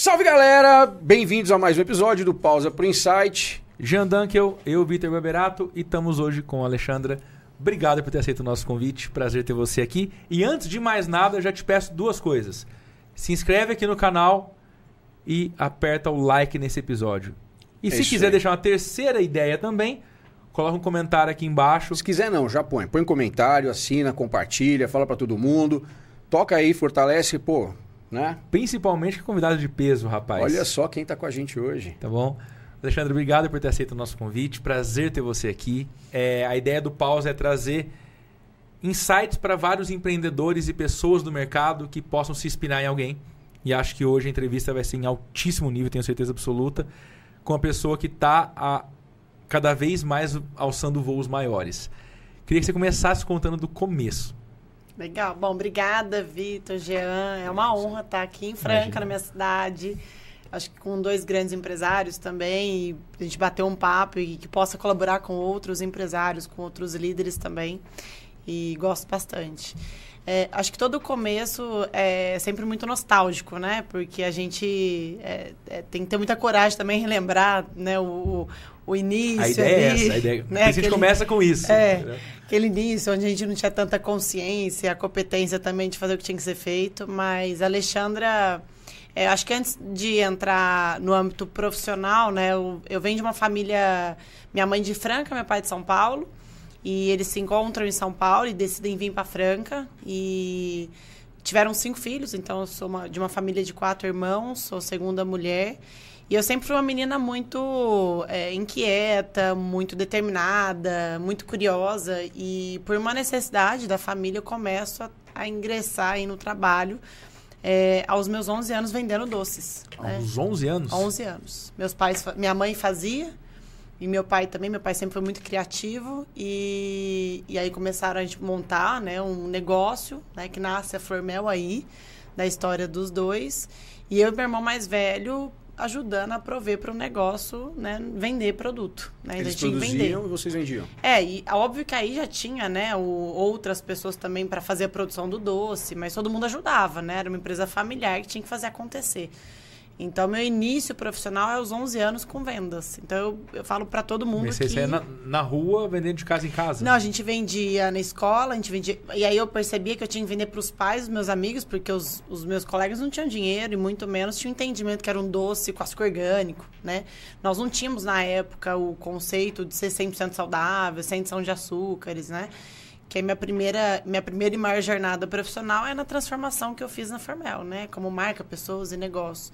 Salve galera, bem-vindos a mais um episódio do Pausa pro Insight. Jean Dunkel, eu, Vitor Barberato, e estamos hoje com a Alexandra. Obrigado por ter aceito o nosso convite, prazer ter você aqui. E antes de mais nada, eu já te peço duas coisas. Se inscreve aqui no canal e aperta o like nesse episódio. E É se quiser aí. deixar uma terceira ideia também, coloca um comentário aqui embaixo. Se quiser não, já põe. Põe um comentário, assina, compartilha, fala pra todo mundo. Toca aí, fortalece, pô, né? Principalmente com convidado de peso, rapaz. Olha só quem tá com a gente hoje. Tá bom? Alexandre, obrigado por ter aceito o nosso convite. Prazer ter você aqui. É, a ideia do Pause é trazer insights para vários empreendedores e pessoas do mercado que possam se inspirar em alguém. E acho que hoje a entrevista vai ser em altíssimo nível, tenho certeza absoluta, com a pessoa que está cada vez mais alçando voos maiores. Queria que você começasse contando do começo. Legal. Bom, obrigada, Vitor, Jean. É uma honra estar aqui em Franca, Imagina. na minha cidade. Acho que com dois grandes empresários também. A gente bater um papo e que possa colaborar com outros empresários, com outros líderes também. E gosto bastante. É, acho que todo começo é sempre muito nostálgico, né? Porque a gente é, é, tem que ter muita coragem também relembrar né? o, o, início. a ideia ali, é essa. A ideia, né? Por isso a gente Aquele- começa com isso. É. Aquele início onde a gente não tinha tanta consciência, a competência também de fazer o que tinha que ser feito, mas a Alexandra, é, acho que antes de entrar no âmbito profissional, né, eu, eu venho de uma família, minha mãe de Franca, meu pai de São Paulo, e eles se encontram em São Paulo e decidem vir para Franca e tiveram cinco filhos, então eu sou uma- de uma família de quatro irmãos, sou segunda mulher. E eu sempre fui uma menina muito é, inquieta, muito determinada, muito curiosa. E por uma necessidade da família, eu começo a, a ingressar aí no trabalho é, aos meus 11 anos vendendo doces. Há né? uns 11 anos. 11 anos. Meus pais, minha mãe fazia e meu pai também. Meu pai sempre foi muito criativo e, e aí começaram a gente montar, né, um negócio, né, que nasce a Formel aí da história dos dois. E eu e meu irmão mais velho ajudando a prover para o negócio, né, vender produto, né? Eles Ainda tinha que vender. produziam e vocês vendiam. É, e óbvio que aí já tinha, né, o- outras pessoas também para fazer a produção do doce, mas todo mundo ajudava, né? Era uma empresa familiar que tinha que fazer acontecer. Então, meu início profissional é aos 11 anos com vendas. Então, eu, eu falo para todo mundo Comecei que... na, na rua, vendendo de casa em casa. Não, a gente vendia na escola, a gente vendia. E aí eu percebia que eu tinha que vender para os pais dos meus amigos, porque os, os meus colegas não tinham dinheiro e muito menos tinham entendimento que era um doce açúcar orgânico, né? Nós não tínhamos na época o conceito de ser 100% saudável, sem adição de açúcares, né? Que a minha primeira, minha primeira e maior jornada profissional é na transformação que eu fiz na Formel, né? Como marca, pessoas e negócio.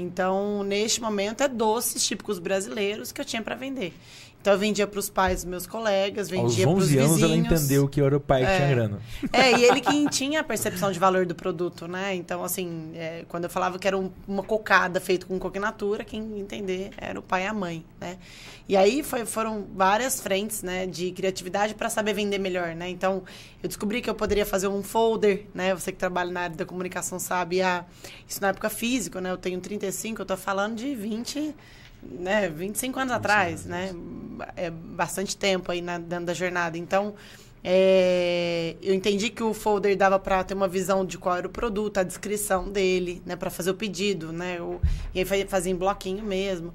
Então, neste momento, é doces típicos brasileiros que eu tinha para vender. Então, eu vendia para os pais dos meus colegas, vendia para os 11 vizinhos. anos ela entendeu que era o pai que É. tinha grana. É, e ele que tinha a percepção de valor do produto, né? Então, assim, é, quando eu falava que era um- uma cocada feita com coquinatura, quem entender era o pai e a mãe, né? E aí foi- foram várias frentes, né, de criatividade para saber vender melhor, né? Então, eu descobri que eu poderia fazer um folder, né? Você que trabalha na área da comunicação sabe, a, isso na época física, né? Eu tenho 35, eu tô falando de 20, né, 25 anos atrás, né? É bastante tempo aí na, dentro da jornada. Então, é, eu entendi que o folder dava para ter uma visão de qual era o produto, a descrição dele, né, para fazer o pedido, né? Eu, e aí fa- fazia em bloquinho mesmo.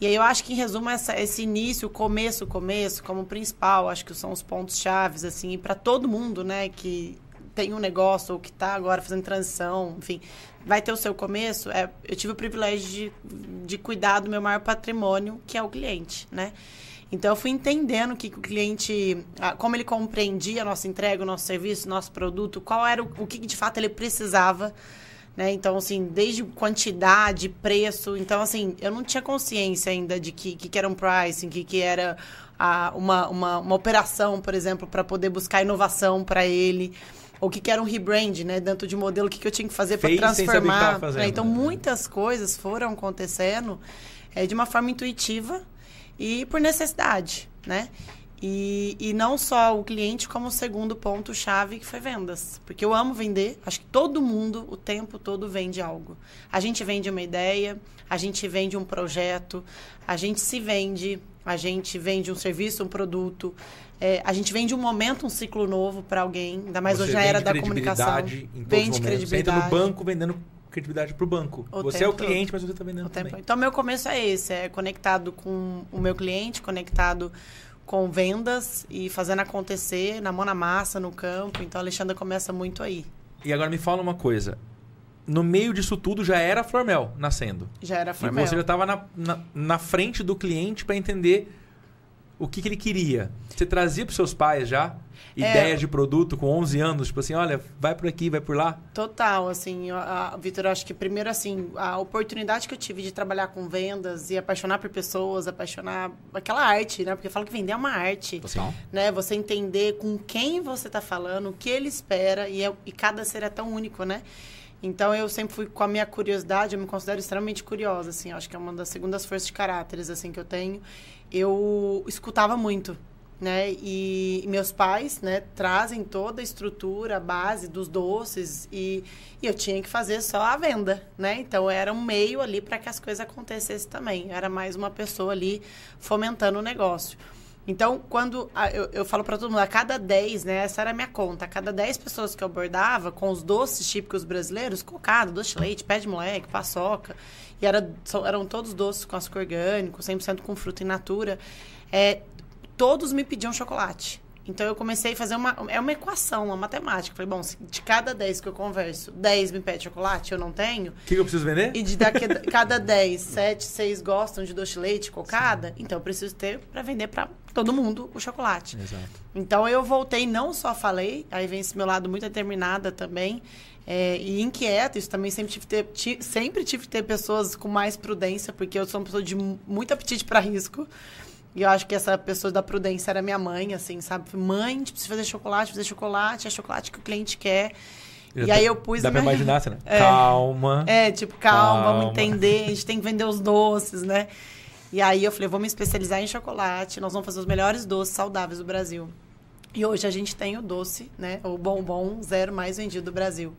E aí eu acho que em resumo essa, esse início, o começo, o começo, como principal, acho que são os pontos chaves assim, para todo mundo, né, que tem um negócio ou que está agora fazendo transição, enfim, vai ter o seu começo. É, eu tive o privilégio de, de cuidar do meu maior patrimônio, que é o cliente, né? Então, eu fui entendendo que o cliente, como ele compreendia a nossa entrega, o nosso serviço, o nosso produto, qual era o, o que de fato ele precisava. Né? Então, assim, desde quantidade, preço. Então, assim, eu não tinha consciência ainda de que, que, que era um pricing, que, que era ah, uma, uma, uma operação, por exemplo, para poder buscar inovação para ele. Ou que, que era um rebrand, né? Dentro de modelo, o que, que eu tinha que fazer para que transformar. fazendo, né? Então, né? muitas coisas foram acontecendo é, de uma forma intuitiva e por necessidade, né? E, e não só o cliente, como o segundo ponto-chave, que foi vendas. Porque eu amo vender, acho que todo mundo, o tempo todo, vende algo. A gente vende uma ideia, a gente vende um projeto, a gente se vende, a gente vende um serviço, um produto, é, a gente vende um momento, um ciclo novo para alguém, ainda mais Você hoje na era da comunicação. credibilidade em todos os Vende momentos. Você entra credibilidade. no banco vendendo credibilidade para o banco. O você é o tempo cliente, mas você está vendendo O tempo- também. Então, meu começo é esse, é conectado com o meu cliente, conectado com vendas e fazendo acontecer na mão na massa, no campo. Então, a Alexandra começa muito aí. E agora me fala uma coisa. No meio disso tudo já era a Flormel nascendo. Já era E Flormel. você já estava na, na, na frente do cliente para entender o que, que ele queria. Você trazia para seus pais já É. ideias de produto com 11 anos, tipo assim, olha, vai por aqui, vai por lá. Total, assim, Vitor, acho que primeiro, assim, a oportunidade que eu tive de trabalhar com vendas e apaixonar por pessoas, apaixonar aquela arte, né? Porque eu falo que vender é uma arte. Total. né? Você entender com quem você está falando, o que ele espera e, é- e cada ser é tão único, né? Então eu sempre fui com a minha curiosidade, eu me considero extremamente curiosa, assim, acho que é uma das segundas forças de caráteres assim que eu tenho. Eu escutava muito, né? E, meus pais, né, trazem toda a estrutura, a base dos doces e, e eu tinha que fazer só a venda, né? Então era um meio ali para que as coisas acontecessem também. Era mais uma pessoa ali fomentando o negócio. Então, quando a- eu, eu falo para todo mundo, a cada 10, né? Essa era a minha conta. A cada 10 pessoas que eu abordava com os doces típicos brasileiros, cocada, doce de leite, pé de moleque, paçoca, e era, são- eram todos doces com açúcar orgânico, 100% com fruta in natura, é, todos me pediam chocolate. Então, eu comecei a fazer uma... É uma equação, uma matemática. Falei, bom, se de cada 10 que eu converso, 10 me pedem chocolate, eu não tenho... O que, eu preciso vender? E de daqui, cada 10, 7, 6 gostam de doce de leite, cocada, então eu preciso ter para vender para todo mundo o chocolate. Exato. Então eu voltei, não só falei, aí vem esse meu lado muito determinada também. É, e inquieta, isso também sempre tive, que ter, sempre tive que ter pessoas com mais prudência, porque eu sou uma pessoa de mu- muito apetite para risco. E eu acho que essa pessoa da prudência era minha mãe, assim, sabe? Mãe, a gente precisa fazer chocolate, fazer chocolate, é chocolate que o cliente quer. E aí eu pus Dá a pra minha- imaginar, né? É. Calma. É, tipo, calma, Calma. vamos entender, a gente tem que vender os doces, né? E aí eu falei, vou me especializar em chocolate, nós vamos fazer os melhores doces saudáveis do Brasil. E hoje a gente tem o doce, né? O bombom zero mais vendido do Brasil.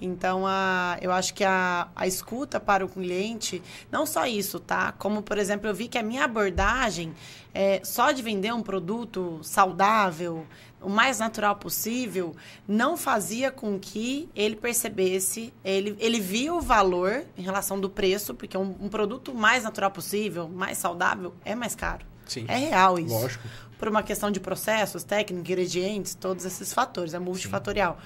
Então, a, eu acho que a, a escuta para o cliente, não só isso, tá? Como, por exemplo, eu vi que a minha abordagem, é, só de vender um produto saudável, o mais natural possível, não fazia com que ele percebesse, ele, ele via o valor em relação do preço, porque um, um produto mais natural possível, mais saudável, é mais caro. Sim. É real isso Lógico. Por uma questão de processos, técnica, ingredientes, todos esses fatores, é multifatorial.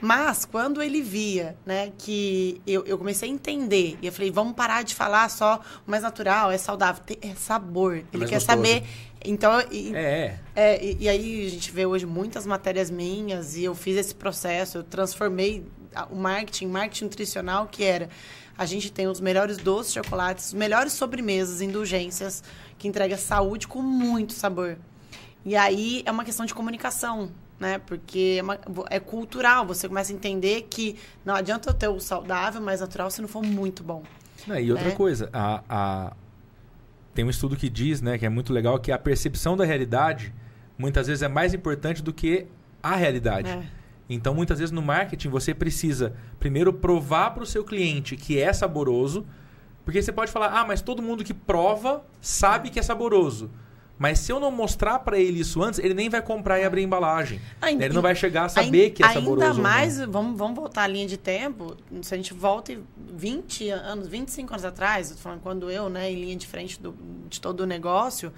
Mas quando ele via, né, que eu, eu comecei a entender, e eu falei, vamos parar de falar só o mais natural, é saudável, tem- é sabor. Ele mais quer gostoso. saber. Então, e, É, é, e, e aí a gente vê hoje muitas matérias minhas e eu fiz esse processo, eu transformei o marketing, marketing nutricional, que era a gente tem os melhores doces, chocolates, os melhores sobremesas, indulgências, que entrega saúde com muito sabor. E aí é uma questão de comunicação, né? Porque é, uma- é cultural, você começa a entender que não adianta eu ter o saudável, mais natural, se não for muito bom. Não, e outra né? coisa, a, a- tem um estudo que diz, né, que é muito legal, que a percepção da realidade muitas vezes é mais importante do que a realidade. É. Então, muitas vezes no marketing você precisa primeiro provar para o seu cliente que é saboroso, porque você pode falar, ah, mas todo mundo que prova sabe que é saboroso. Mas se eu não mostrar para ele isso antes, ele nem vai comprar e abrir a embalagem. Ah, ele não vai chegar a saber Ain- que é saboroso. Ainda ou não. mais, vamos, vamos voltar à linha de tempo. Se a gente volta em 20 anos, 25 anos atrás, eu tô falando quando eu, né, em linha de frente do- de todo o negócio,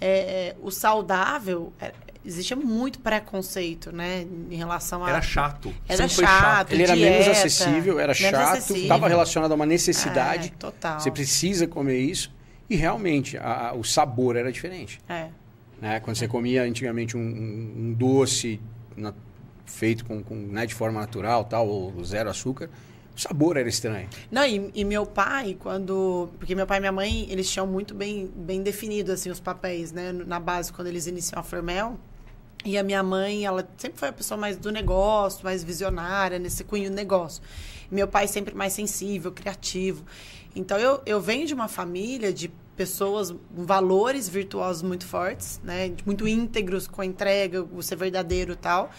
é, o saudável, é, existia muito preconceito, né, em relação a... Era chato. Era foi chato. Ele era dieta, menos acessível, era menos chato, acessível. estava relacionado a uma necessidade. É, total. Você precisa comer isso. E realmente, a- a- o sabor era diferente. É. né? Quando você comia antigamente um, um- um doce na- feito com, com, né, de forma natural, tal, ou zero açúcar, o sabor era estranho. Não, e, e meu pai, quando. Porque meu pai e minha mãe, eles tinham muito bem, bem definido assim, os papéis, né? Na base, quando eles iniciam a Formel. E a minha mãe, ela sempre foi a pessoa mais do negócio, mais visionária, nesse cunho do negócio. Meu pai sempre mais sensível, criativo. Então, eu, eu venho de uma família de pessoas com valores virtuosos muito fortes, né? Muito íntegros com a entrega, o ser verdadeiro e tal.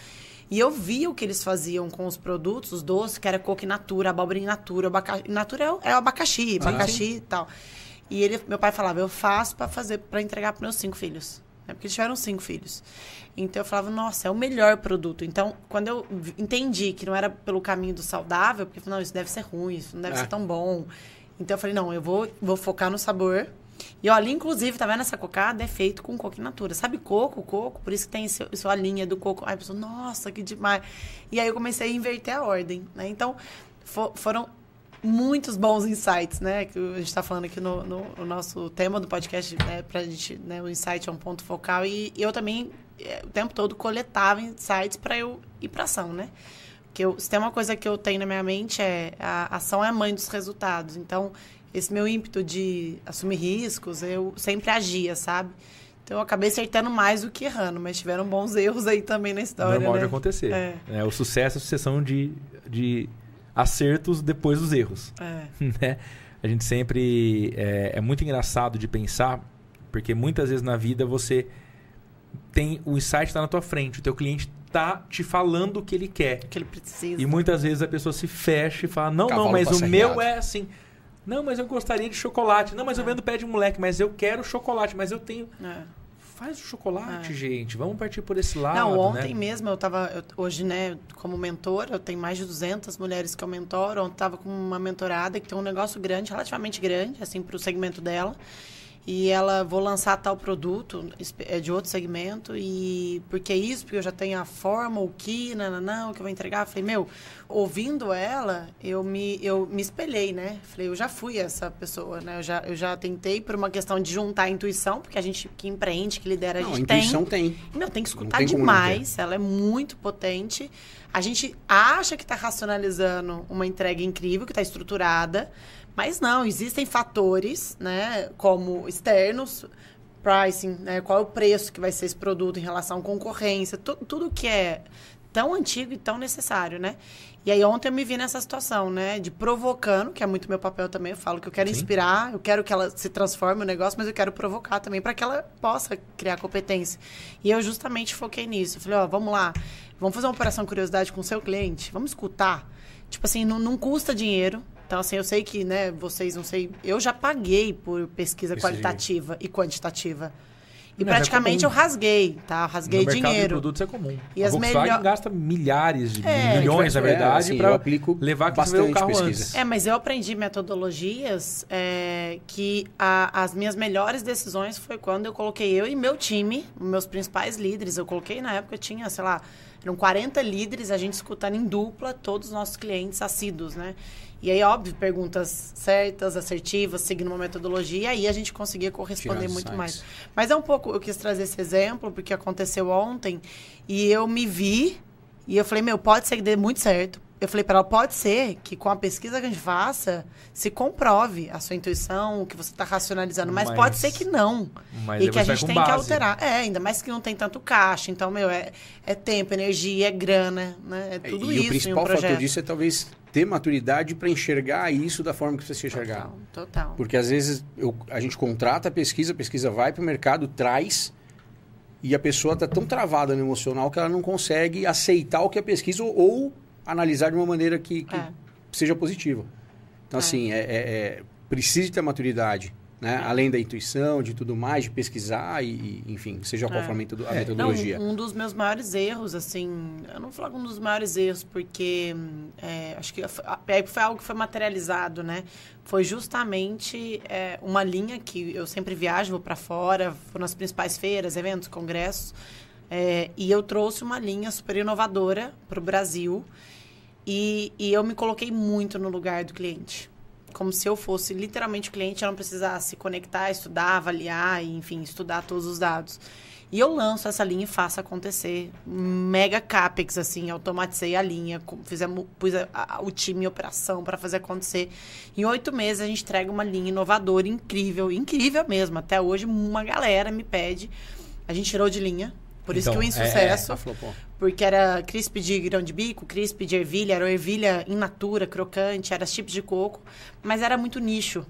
E eu via o que eles faziam com os produtos, os doces, que era coco in natura, abóbora in natura, abacaxi. Natura é o, é o abacaxi, abacaxi e tal. E ele, meu pai falava, eu faço para fazer, para entregar para meus cinco filhos. Né? Porque eles tiveram cinco filhos. Então eu falava, nossa, é o melhor produto. Então, quando eu entendi que não era pelo caminho do saudável, porque não, isso deve ser ruim, isso não deve é. ser tão bom. Então eu falei, não, eu vou, vou focar no sabor. E olha, inclusive, tá vendo essa cocada? É feito com coco in natura. Sabe coco, coco? Por isso que tem esse, sua linha do coco. Aí a pessoa, nossa, que demais. E aí eu comecei a inverter a ordem, né? Então, for, foram muitos bons insights, né? Que a gente está falando aqui no, no, no, nosso tema do podcast, né? Pra gente, né? O insight é um ponto focal. E, eu também, é, o tempo todo, coletava insights para eu ir para ação, né? Porque eu, se tem uma coisa que eu tenho na minha mente é a ação é a mãe dos resultados. Então, esse meu ímpeto de assumir riscos, eu sempre agia, sabe? Então eu acabei acertando mais do que errando, mas tiveram bons erros aí também na história. Normal né? de acontecer. É. é. o sucesso é a sucessão de, de acertos depois dos erros. É. né? A gente sempre. É, é, muito engraçado de pensar, porque muitas vezes na vida você tem. O insight está na tua frente, o teu cliente está te falando o que ele quer. O que ele precisa. E muitas vezes a pessoa se fecha e fala: Não, Cavalo não, mas o meu é assim. Não, mas eu gostaria de chocolate. Não, mas é. eu vendo pé de moleque, mas eu quero chocolate, mas eu tenho. É faz o chocolate, é. gente. Vamos partir por esse lado. Não, né? ontem né? mesmo eu estava hoje, né, como mentor, eu tenho mais de 200 mulheres que eu mentoro. Ontem estava com uma mentorada que tem um negócio grande, relativamente grande, assim, para o segmento dela e ela vou lançar tal produto é de outro segmento e porque é isso porque eu já tenho a forma o que não, não, que eu vou entregar. Eu falei meu ouvindo ela eu me eu me espelhei né? Falei eu já fui essa pessoa né? Eu já eu já tentei por uma questão de juntar a intuição porque a gente que empreende que lidera não, a gente a intuição tem, tem. meu tem que escutar tem demais ela é muito potente. A gente acha que está racionalizando uma entrega incrível que está estruturada mas não, existem fatores, né, como externos, pricing, né, qual é o preço que vai ser esse produto em relação à concorrência, tu, tudo que é tão antigo e tão necessário, né? E aí ontem eu me vi nessa situação, né, de provocando, que é muito meu papel também, eu falo que eu quero Sim. inspirar, eu quero que ela se transforme no negócio, mas eu quero provocar também para que ela possa criar competência. E eu justamente foquei nisso. Eu falei, ó, vamos lá, vamos fazer uma operação curiosidade com o seu cliente, vamos escutar. Tipo assim, não, não custa dinheiro, então, assim, eu sei que, né, vocês não sei. Eu já paguei por pesquisa Esse qualitativa e quantitativa. E Mas é praticamente é eu rasguei, tá? rasguei no dinheiro. de produtos é comum. E a as Volkswagen melhor... gasta milhares de é, milhões, na verdade, é, assim, para levar que o carro pesquisa. antes. É, mas eu aprendi metodologias é, que a, as minhas melhores decisões foi quando eu coloquei eu e meu time, meus principais líderes. Eu coloquei na época, tinha, sei lá, eram 40 líderes, a gente escutando em dupla todos os nossos clientes assíduos, né? E aí, óbvio, perguntas certas, assertivas, seguindo uma metodologia, e aí a gente conseguia corresponder muito mais. Mas é um pouco, eu quis trazer esse exemplo, porque aconteceu ontem, e eu me vi, e eu falei, meu, pode ser que dê muito certo. Eu falei para ela, pode ser que com a pesquisa que a gente faça, se comprove a sua intuição, o que você está racionalizando, mas, mas, pode ser que não. e que a gente tem base. que alterar. É, ainda mais que não tem tanto caixa. Então, meu, é, é tempo, energia, é grana, né? É tudo e isso. E o principal um fator disso é talvez ter maturidade para enxergar isso da forma que você se enxergar. Total, total. Porque às vezes eu, a gente contrata a pesquisa, a pesquisa vai para o mercado, traz, e a pessoa está tão travada no emocional que ela não consegue aceitar o que é pesquisa ou, ou analisar de uma maneira que, que é. seja positiva. Então, é. assim, é, é, é precisa ter maturidade né? Além da intuição, de tudo mais, de pesquisar e, enfim, seja qual é. for a é. metodologia. Não, um dos meus maiores erros, assim, eu não vou falar um dos maiores erros, porque é, acho que foi algo que foi materializado, né? Foi justamente é, uma linha que eu sempre viajo, vou para fora, vou nas principais feiras, eventos, congressos, é, e eu trouxe uma linha super inovadora para o Brasil. E, e eu me coloquei muito no lugar do cliente como se eu fosse literalmente o cliente, eu não precisasse conectar, estudar, avaliar, e, enfim, estudar todos os dados. E eu lanço essa linha e faço acontecer. Mega capex, assim, automatizei a linha, fizemos, pus a, a, o time em operação para fazer acontecer. Em oito meses a gente entrega uma linha inovadora, incrível, incrível mesmo. Até hoje uma galera me pede. A gente tirou de linha, por então, isso que o então, insucesso. É, é, porque era crisp de grão de bico, crisp de ervilha, era ervilha in natura, crocante, era chips de coco, mas era muito nicho.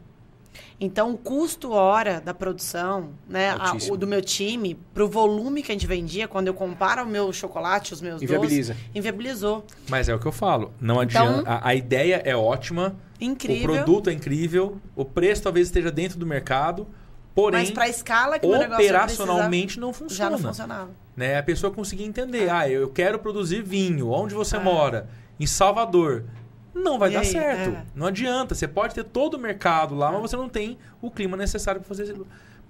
Então, o custo hora da produção, né, a, o do meu time, para o volume que a gente vendia, quando eu comparo o meu chocolate, os meus Inviabiliza. doces, inviabilizou. Mas é o que eu falo. Não então, adianta. A, a, ideia é ótima. Incrível. O produto é incrível. O preço talvez esteja dentro do mercado Porém, Mas pra escala que operacionalmente não funciona. já não funcionava. Né? A pessoa conseguir entender. Ah, eu quero produzir vinho. Onde você mora? Em Salvador. Não vai E dar aí? certo. É. Não adianta. Você pode ter todo o mercado lá, mas você não tem o clima necessário para fazer,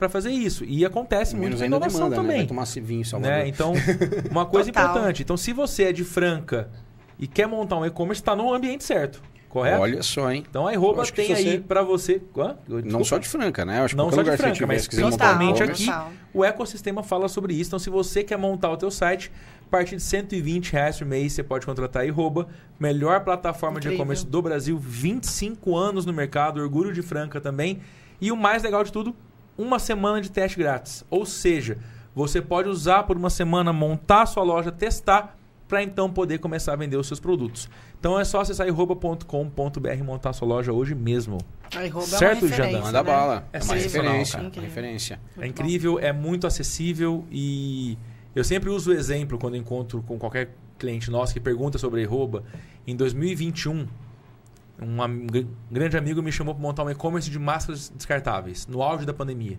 fazer isso. E acontece muito Menos com ainda inovação demanda, né? também. Vai tomar vinho em Salvador. né? Então, uma coisa Total. importante. Então, se você é de Franca e quer montar um e-commerce, está no ambiente certo. Correto? Olha só, hein? Então, a iRoba tem aí você- para você... Hã? Não só de Franca, né? Eu acho que Não só de Franca, mas se quiser montar um principalmente aqui, Total. o ecossistema fala sobre isso. Então, se você quer montar o teu site, a partir de 120 reais por mês, você pode contratar a Iroba, melhor plataforma de Incrível. e-commerce do Brasil, 25 anos no mercado, orgulho de Franca também. E o mais legal de tudo, uma semana de teste grátis. Ou seja, você pode usar por uma semana, montar a sua loja, testar, para então poder começar a vender os seus produtos. Então é só acessar iroba.com.br e montar a sua loja hoje mesmo. IRoba Certo, é Jandão? Manda né? bala. É É uma referência. cara. Uma referência. É incrível, é muito acessível e eu sempre uso o exemplo quando encontro com qualquer cliente nosso que pergunta sobre a Arroba. Em 2021, um am- grande amigo me chamou para montar um e-commerce de máscaras descartáveis, no auge da pandemia.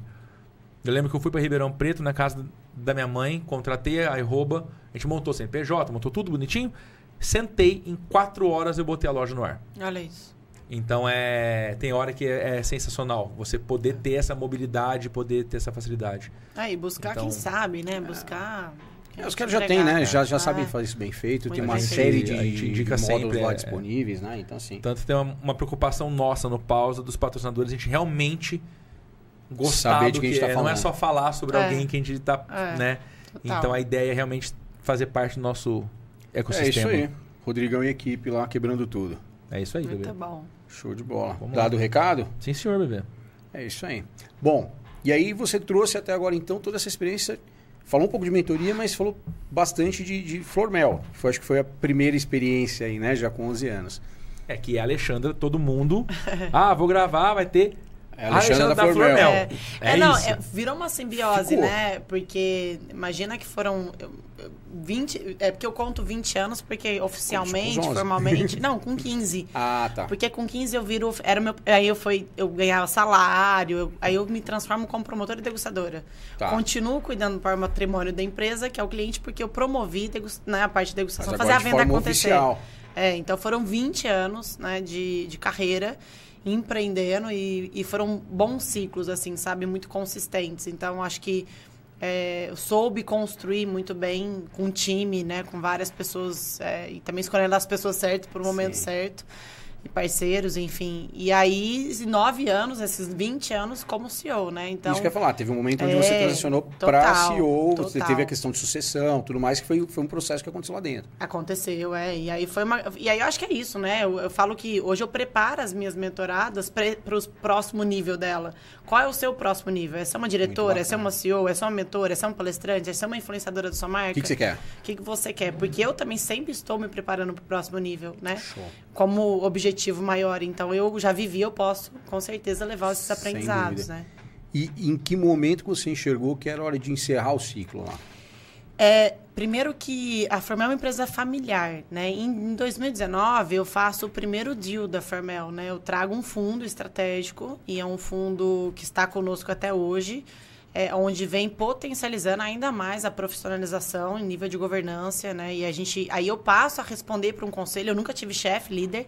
Eu lembro que eu fui para Ribeirão Preto, na casa da minha mãe, contratei a Arroba, a gente montou CNPJ, montou tudo bonitinho. Sentei, em quatro horas eu botei a loja no ar. Olha isso. Então é tem hora que é, é sensacional você poder ter essa mobilidade, poder ter essa facilidade. Aí, buscar Então- quem sabe, né? Buscar. É, os caras já têm, né? Já, já Ah, sabem fazer isso bem feito. Tem uma série de, indica de módulos sempre, lá é. disponíveis, né? Então, assim. Tanto tem uma, uma preocupação nossa no pausa dos patrocinadores, a gente realmente gostar Saber do de que, quem a gente tá é. Não é só falar sobre É. alguém que a gente tá, É, né? total. Então a ideia é realmente fazer parte do nosso É ecossistema. isso aí. Rodrigão e equipe lá quebrando tudo. É isso aí, Muito bebê. bom. Show de bola. Vamos Dado o recado? Sim, senhor, bebê. É isso aí. Bom, e aí você trouxe até agora, então, toda essa experiência. Falou um pouco de mentoria, mas falou bastante de, de Flormel. Foi, acho que foi a primeira experiência aí, né? Já com 11 anos. É que a Alexandra, todo mundo. ah, vou gravar, vai ter. É a Alexandra da Flormel. É, É é, não, isso. é, virou uma simbiose, Ficou. né? Porque imagina que foram eu, eu, 20. É porque eu conto 20 anos, porque oficialmente, 11. formalmente. não, com 15. Ah, tá. Porque com 15 eu viro. Era o meu, aí eu, fui, eu ganhava salário, eu- aí eu me transformo como promotora e degustadora. Tá. Continuo cuidando do patrimônio da empresa, que é o cliente, porque eu promovi degus- né, a parte de degustação, fazer a venda acontecer. oficial. É, então foram 20 anos né, de, de carreira empreendendo e, e foram bons ciclos, assim, sabe? Muito consistentes. Então, acho que é, soube construir muito bem com um time, né? Com várias pessoas é, e também escolhendo as pessoas certas para o momento Sim. certo. E parceiros, enfim. E aí, nove anos, esses 20 anos como CEO, né? Então, Isso que eu ia falar, teve um momento onde É, você transicionou para CEO, você total. teve a questão de sucessão, tudo mais, que foi, foi um processo que aconteceu lá dentro. Aconteceu, é. E aí foi uma. E aí eu acho que é isso, né? Eu, eu falo que hoje eu preparo as minhas mentoradas para o próximo nível dela. Qual é o seu próximo nível? É ser uma diretora? É ser uma CEO? É ser uma mentora? É ser uma palestrante? É ser uma influenciadora da sua marca? O que, que você quer? O que, que você quer? Porque eu também sempre estou me preparando para o próximo nível, né? Show. Como objetivo maior. Então eu já vivi, eu posso com certeza levar esses aprendizados, né? E em que momento você enxergou que era hora de encerrar o ciclo lá? É, primeiro que a Formel é uma empresa familiar, né? Em, em 2019 eu faço o primeiro deal da Formel, né? Eu trago um fundo estratégico e é um fundo que está conosco até hoje, é, onde vem potencializando ainda mais a profissionalização em nível de governança, né? E a gente, aí eu passo a responder para um conselho. Eu nunca tive chefe, líder.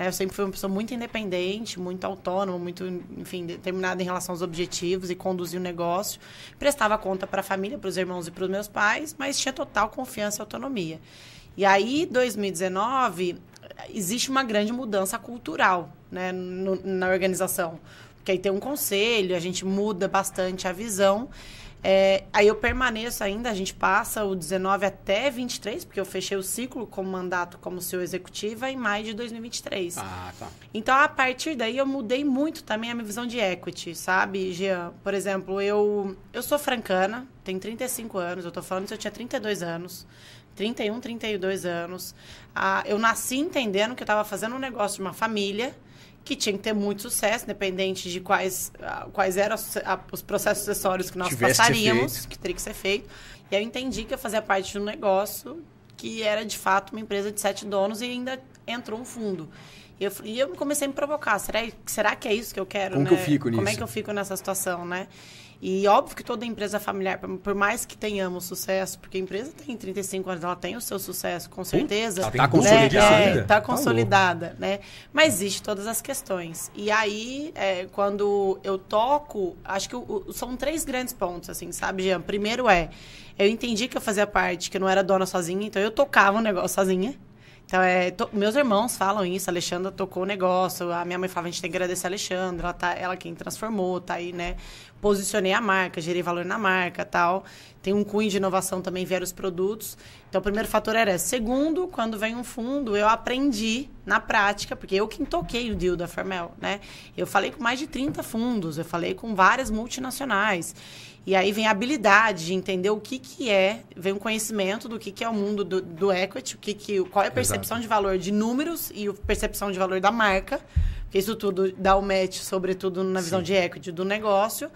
Né? Eu sempre fui uma pessoa muito independente, muito autônoma, muito, enfim, determinada em relação aos objetivos e conduzir o negócio. Prestava conta para a família, para os irmãos e para os meus pais, mas tinha total confiança e autonomia. E aí, 2019, existe uma grande mudança cultural né, no- na organização. Porque aí tem um conselho, a gente muda bastante a visão. É, aí eu permaneço ainda, a gente passa o 19 até 23, porque eu fechei o ciclo como mandato como CEO executiva em maio de 2023. Ah, tá. Então, a partir daí, eu mudei muito também a minha visão de equity, sabe, Jean? Por exemplo, eu, eu sou francana, tenho 35 anos, eu tô falando que eu tinha 32 anos, 31, 32 anos. Ah, eu nasci entendendo que eu estava fazendo um negócio de uma família que tinha que ter muito sucesso, independente de quais, ah, quais eram os, ah, os processos acessórios que nós Tivesse passaríamos, que teria que ser feito. E eu entendi que eu fazia parte de um negócio que era, de fato, uma empresa de sete donos e ainda entrou um fundo. E eu, e eu comecei a me provocar. Será, será que é isso que eu quero? Como né? que eu fico nisso? Como é que eu fico nessa situação, né? E óbvio que toda empresa familiar, por mais que tenhamos sucesso, porque a empresa tem 35 anos, ela tem o seu sucesso, com certeza. ela tá né? consolidada. É, ainda? tá Tá consolidada, né? Mas existe todas as questões. E aí, é, quando eu toco, acho que são três grandes pontos, assim, sabe, Jean? Primeiro é, eu entendi que eu fazia parte, que eu não era dona sozinha, então eu tocava o negócio sozinha. Então, é, to- meus irmãos falam isso, a Alexandra tocou o negócio, a minha mãe falava, a gente tem que agradecer a Alexandra, ela, tá, ela quem transformou, tá aí, né? Posicionei a marca, gerei valor na marca tal. Tem um cunho de inovação também, vieram os produtos. Então, o primeiro fator era esse. Segundo, quando vem um fundo, eu aprendi na prática, porque eu quem toquei o deal da Farmel, né? Eu falei com mais de 30 fundos, eu falei com várias multinacionais. E aí vem a habilidade de entender o que, que é, vem um conhecimento do que, que é o mundo do, do equity, o que que, qual é a percepção de valor de números e a percepção de valor da marca. Porque isso tudo dá o match, sobretudo na visão de equity do negócio.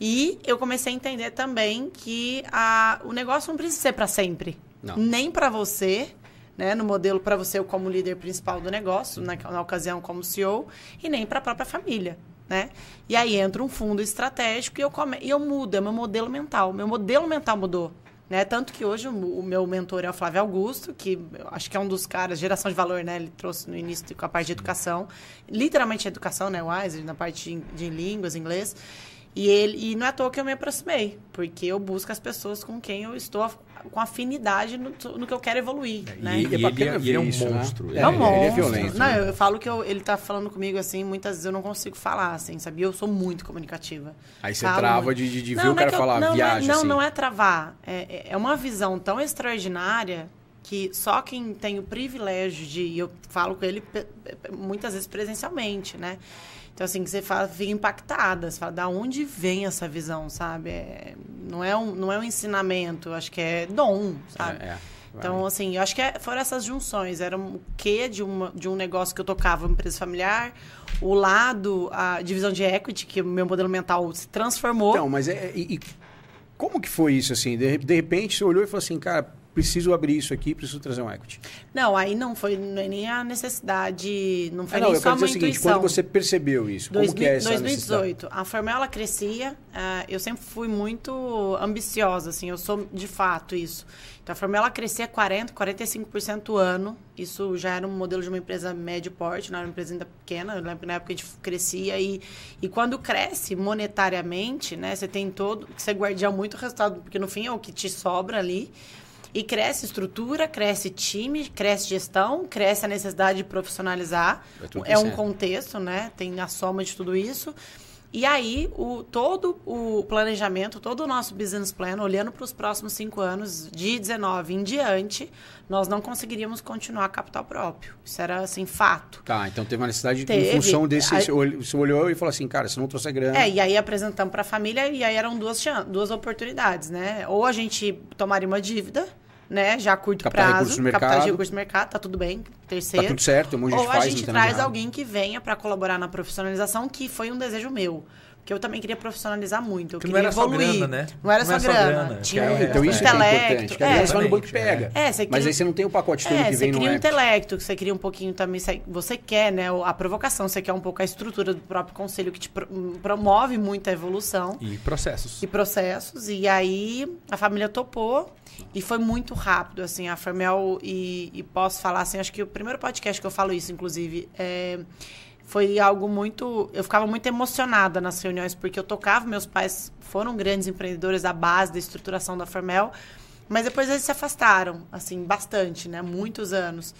E eu comecei a entender também que a, o negócio não precisa ser para sempre. Não. Nem para você, né, no modelo para você como líder principal do negócio, na, na ocasião como CEO, e nem para a própria família. Né? E aí entra um fundo estratégico e eu, come, e eu mudo, é meu modelo mental. Meu modelo mental mudou. Né? Tanto que hoje o, o meu mentor é o Flávio Augusto, que acho que é um dos caras, geração de valor, né? Ele trouxe no início com a parte de educação, literalmente educação, né? Wise, na parte de, de línguas, inglês. E, ele, e não é à toa que eu me aproximei, porque eu busco as pessoas com quem eu estou com afinidade no, no que eu quero evoluir. né? E, E é e ele, é- e ele é um isso, né? monstro. É, É um ele monstro. é violento, Não, né? eu falo que eu- ele tá falando comigo assim, muitas vezes eu não consigo falar, assim, sabe? Eu sou muito comunicativa. Aí você Falo trava muito. de, de, de Não, ver o não é cara eu- falar não, viagem não, é, assim. não, não é travar. É, é uma visão tão extraordinária que só quem tem o privilégio de. e Eu falo com ele muitas vezes presencialmente, né? Então, assim, que você fala, fica impactada. Você fala, da onde vem essa visão, sabe? É, não, é um, não é um ensinamento, acho que é dom, sabe? É, é. Então, assim, eu acho que é- foram essas junções. Era um quê de, uma, de um negócio que eu tocava, uma empresa familiar, o lado, a divisão de equity, que o meu modelo mental se transformou. Então, mas é. E, e como que foi isso assim? De, de repente você olhou e falou assim, cara, preciso abrir isso aqui, preciso trazer um equity. Não, aí não foi nem a necessidade, não foi Ah, não, nem eu só quero dizer o seguinte, quando você percebeu isso, como 2000 que é essa necessidade? 2018, a Formel ela crescia. ah, eu sempre fui muito ambiciosa, assim, eu sou de fato isso. Então a Formel ela crescia 40, 45% ano. Isso já era um modelo de uma empresa médio porte, não era uma empresa ainda pequena. Eu lembro que na época a gente crescia e, e quando cresce monetariamente, né, você tem todo, você guardia muito resultado, porque no fim é o que te sobra ali. E cresce estrutura, cresce time, cresce gestão, cresce a necessidade de profissionalizar. Tudo É um contexto, né? Tem a soma de tudo isso. E aí, o, todo o planejamento, todo o nosso business plan, olhando para os próximos cinco anos, de 19 em diante, nós não conseguiríamos continuar capital próprio. Isso era, assim, fato. Tá, então teve uma necessidade Teve. em função desse. Aí- Você olhou- e falou assim, cara, se não trouxer grana. É, e aí apresentamos para a família e aí eram duas, duas oportunidades, né? Ou a gente tomaria uma dívida, né? Já a curto Captar prazo, recursos captar mercado. recursos no mercado, tá tudo bem. tá Terceiro. tudo certo, um monte de gente Ou a gente traz alguém que venha para colaborar na profissionalização, que foi um desejo meu. Porque eu também queria profissionalizar muito. Eu Que não queria era só evoluir. grana, né? Não era Não só é só grana. grana, Tinha que é o um então isso é que é intelecto. importante. Que é, só no banco pega. É, você Mas aí você não tem o pacote todo É, que você vem no cria um intelecto, você cria um pouquinho também. você- Você quer, né? A provocação, você quer um pouco a estrutura do próprio conselho que te pro- promove muito a evolução E processos. e processos. E aí a família topou e foi muito rápido, assim, a Fermel, e, e posso falar assim, acho que o primeiro podcast que eu falo isso, inclusive, é, foi algo muito. Eu ficava muito emocionada nas reuniões, porque eu tocava, meus pais foram grandes empreendedores da base da estruturação da Fermel, mas depois eles se afastaram, assim, bastante, né? Muitos anos.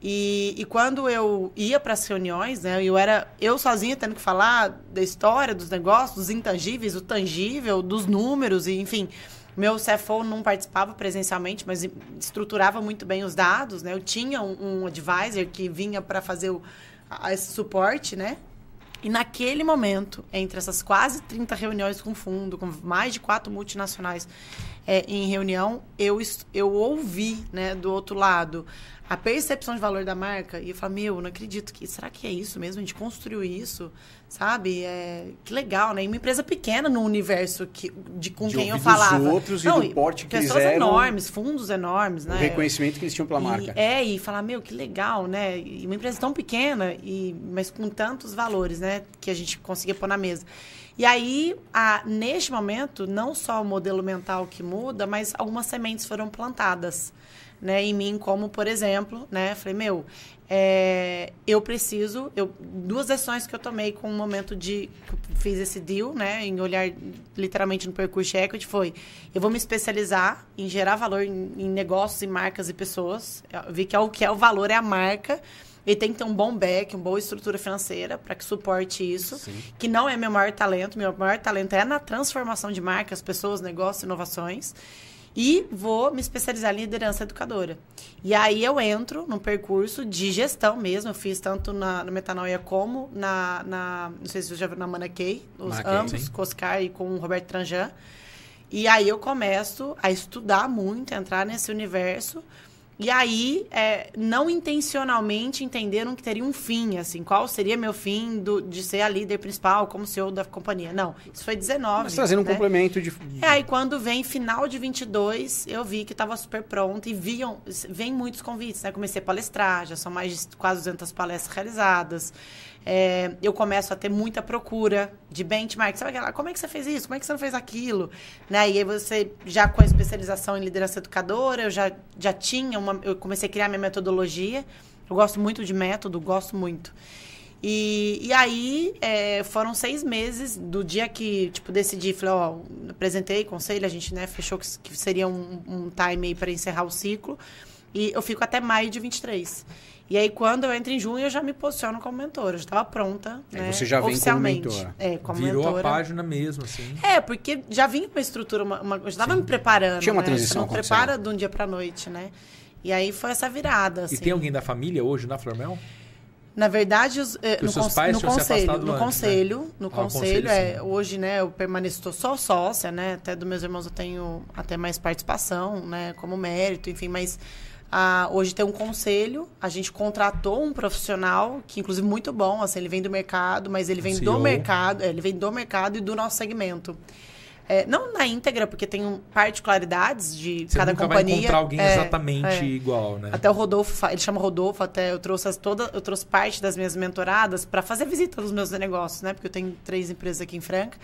E, e quando eu ia para as reuniões, né, eu era eu sozinha tendo que falar da história, dos negócios, dos intangíveis, o tangível, dos números, e, enfim. Meu CFO não participava presencialmente, mas estruturava muito bem os dados, né? Eu tinha um, um advisor que vinha para fazer o, esse suporte, né? E naquele momento, entre essas quase 30 reuniões com fundo, com mais de quatro multinacionais, é, em reunião, eu, eu ouvi, né, do outro lado, a percepção de valor da marca e eu falei, meu, não acredito que. Será que é isso mesmo? A gente construiu isso, sabe? É, que legal, né? E uma empresa pequena no universo que, de, com De quem eu ouvir dos falava. outros e do porte que eles pessoas eram. enormes, fundos enormes, né? O reconhecimento que eles tinham pela E- marca. é, e falar, meu, que legal, né? E uma empresa tão pequena, e, mas com tantos valores, né? Que a gente conseguia pôr na mesa. E aí, a, neste momento, não só o modelo mental que muda, mas algumas sementes foram plantadas né, em mim, como, por exemplo, né? Falei, meu, é, eu preciso... Eu, duas decisões que eu tomei com o momento de... fiz esse deal, né? Em olhar literalmente no percurso equity foi... Eu vou me especializar em gerar valor em, em negócios, e marcas e pessoas. Eu vi que é o que é o valor, é a marca. Ele tem que ter um bom back, uma boa estrutura financeira para que suporte isso. Sim. Que não é meu maior talento. Meu maior talento é na transformação de marcas, pessoas, negócios, inovações. E vou me especializar em liderança educadora. E aí eu entro num percurso de gestão mesmo. Eu fiz tanto na, no Metanoia como na, na. Não sei se você já viu na Mana Key, os ambos, sim. com Oscar e com o Roberto Tranjan. E aí eu começo a estudar muito, a entrar nesse universo. E aí, é, não intencionalmente entenderam que teria um fim, assim, qual seria meu fim do, de ser a líder principal, como CEO da companhia. Não, isso foi 19. Mas trazendo um né? complemento de. É, aí quando vem final de 22, eu vi que estava super pronto e viam, vem muitos convites, né? Comecei a palestrar, já são mais de quase 200 palestras realizadas. É, eu começo a ter muita procura de benchmark. Sabe aquela, como é que você fez isso? Como é que você não fez aquilo? Né? E aí você, já com a especialização em liderança educadora, eu já, já tinha uma... Eu comecei a criar minha metodologia. Eu gosto muito de método, gosto muito. E, e aí, é, foram seis meses do dia que, tipo, decidi, falei, ó, apresentei conselho, a gente, né, fechou que, que seria um, um time aí para encerrar o ciclo. E eu fico até maio de 23. E aí, quando eu entro em junho, eu já me posiciono como mentora. Eu já estava pronta, Aí né, você já vem como mentora. É, como Virou mentora. a página mesmo, assim. É, porque já vinha uma estrutura, uma, uma, eu já estava me preparando. Tinha uma né? transição Você não prepara de um dia para noite, né? E aí foi essa virada, assim. E tem alguém da família hoje na Flormel? Na verdade, os, eh, no, cons- no se conselho, no antes, né? conselho, no Ah, conselho, conselho, é, sim. hoje, né, eu permaneço tô só sócia, né, até dos meus irmãos eu tenho até mais participação, né, como mérito, enfim, mas ah, hoje tem um conselho, a gente contratou um profissional que inclusive muito bom, assim, ele vem do mercado, mas ele vem do CEO. mercado, é, ele vem do mercado e do nosso segmento. É, não na íntegra, porque tem particularidades de Você cada nunca companhia. vai encontrar alguém É, exatamente é. igual, né? Até o Rodolfo, ele chama Rodolfo, até eu trouxe as toda, eu trouxe parte das minhas mentoradas para fazer visita nos meus negócios, né? Porque eu tenho três empresas aqui em Franca.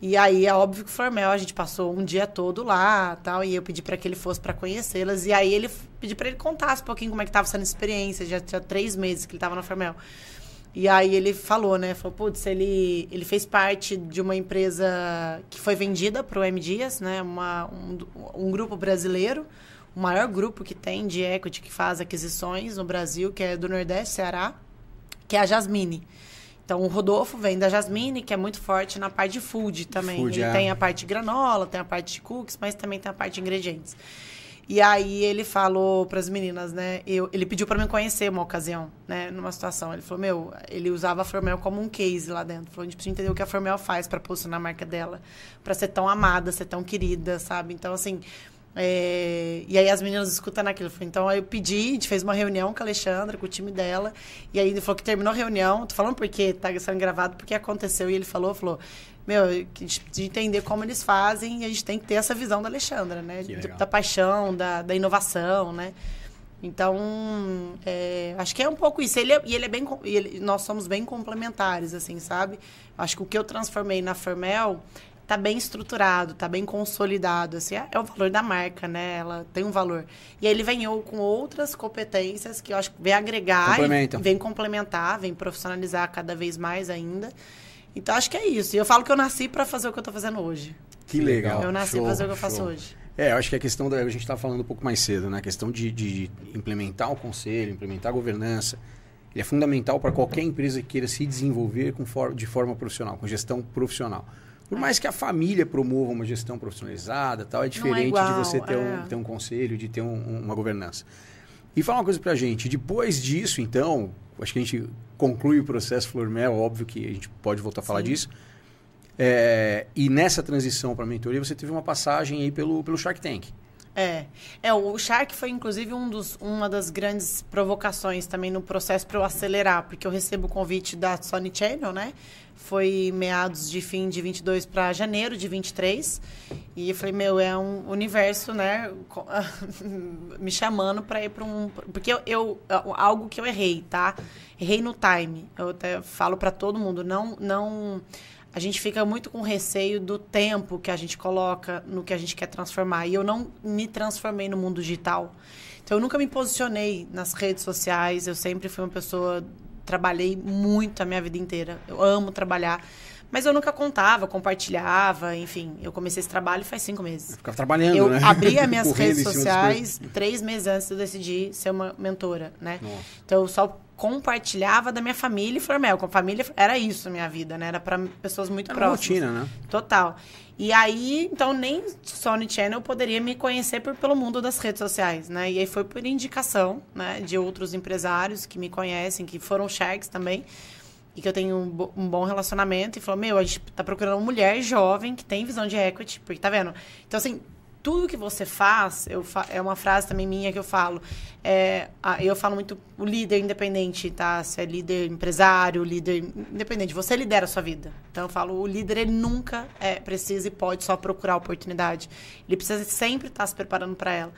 E aí é óbvio que o Formel a gente passou um dia todo lá, tal, e eu pedi para que ele fosse para conhecê-las e aí ele pedi para ele contasse um pouquinho como é que estava sendo a experiência, já tinha três meses que ele estava na Formel. E aí ele falou, né? Falou, putz, ele, ele fez parte de uma empresa que foi vendida para o M Dias, né? Uma, um, um grupo brasileiro, o maior grupo que tem de equity que faz aquisições no Brasil, que é do Nordeste, Ceará, que é a Jasmine. Então, o Rodolfo vem da Jasmine, que é muito forte na parte de food também. Food, ele é. tem a parte de granola, tem a parte de cookies, mas também tem a parte de ingredientes. E aí ele falou para as meninas, né? Eu, ele pediu para me conhecer uma ocasião, né? Numa situação. Ele falou, meu, ele usava a Formel como um case lá dentro. Falou, a gente precisa entender o que a Formel faz para posicionar a marca dela, para ser tão amada, ser tão querida, sabe? Então, assim. É, E aí as meninas escutando aquilo. Então aí eu pedi, a gente fez uma reunião com a Alexandra, com o time dela. E aí ele falou que terminou a reunião. Tô falando porque tá sendo gravado, porque aconteceu. E ele falou, falou, meu, que a gente precisa entender como eles fazem e a gente tem que ter essa visão da Alexandra, né? De- legal. Da paixão, da, da inovação, né? Então, é, acho que é um pouco isso. Ele é- e ele é bem, ele- nós somos bem complementares, assim, sabe? Acho que o que eu transformei na Fermel tá bem estruturado, tá bem consolidado, assim, é, é o valor da marca, né? Ela tem um valor. E aí ele vem com outras competências que eu acho que vem agregar, e vem complementar, vem profissionalizar cada vez mais ainda. Então acho que é isso. E eu falo que eu nasci para fazer o que eu tô fazendo hoje. Que legal. eu nasci para fazer o que eu faço show. hoje. É, eu acho que a questão da. A gente estava falando um pouco mais cedo, né? A questão de, de implementar o conselho, implementar a governança. Ele é fundamental para qualquer empresa que queira se desenvolver com for- de forma profissional, com gestão profissional. Por mais que a família promova uma gestão profissionalizada, tal, é diferente igual, de você ter, um, é. ter um conselho, de ter um- um- uma governança. E fala uma coisa pra gente, depois disso, então, acho que a gente conclui o processo Flormel, óbvio que a gente pode voltar a falar Sim. disso. É, e nessa transição para mentoria, você teve uma passagem aí pelo, pelo Shark Tank. É. é, o Shark foi inclusive um dos, uma das grandes provocações também no processo para eu acelerar, porque eu recebo o convite da Sony Channel, né? Foi meados de fim de 22 para janeiro de 23. E eu falei, meu, é um universo, né? me chamando para ir para um. Porque eu, eu, Algo que eu errei, tá? Errei no time. Eu até falo para todo mundo, não. não a gente fica muito com receio do tempo que a gente coloca no que a gente quer transformar. E eu não me transformei no mundo digital. Então, eu nunca me posicionei nas redes sociais. Eu sempre fui uma pessoa. Trabalhei muito a minha vida inteira. Eu amo trabalhar. Mas eu nunca contava, compartilhava, enfim. Eu comecei esse trabalho faz cinco meses. Ficava trabalhando, eu né? Eu abri as minhas redes sociais três meses antes de eu decidir ser uma mentora, né? Nossa. Então, eu só compartilhava da minha família e Formel. Com a família era isso a minha vida, né? Era para pessoas muito era próximas. rotina, né? Total. E aí, então, nem Sony Channel poderia me conhecer por, pelo mundo das redes sociais, né? E aí foi por indicação, né? De outros empresários que me conhecem, que foram Sharks também. E que eu tenho um, um bom relacionamento. E falou, meu, a gente tá procurando uma mulher jovem que tem visão de equity. Porque, tá vendo? Então, assim, tudo que você faz, eu fa é uma frase também minha que eu falo. É, eu falo muito o líder independente, tá? Se é líder empresário, líder independente, você lidera a sua vida. Então eu falo, o líder ele nunca é, precisa e pode só procurar oportunidade. Ele precisa sempre estar tá se preparando para ela.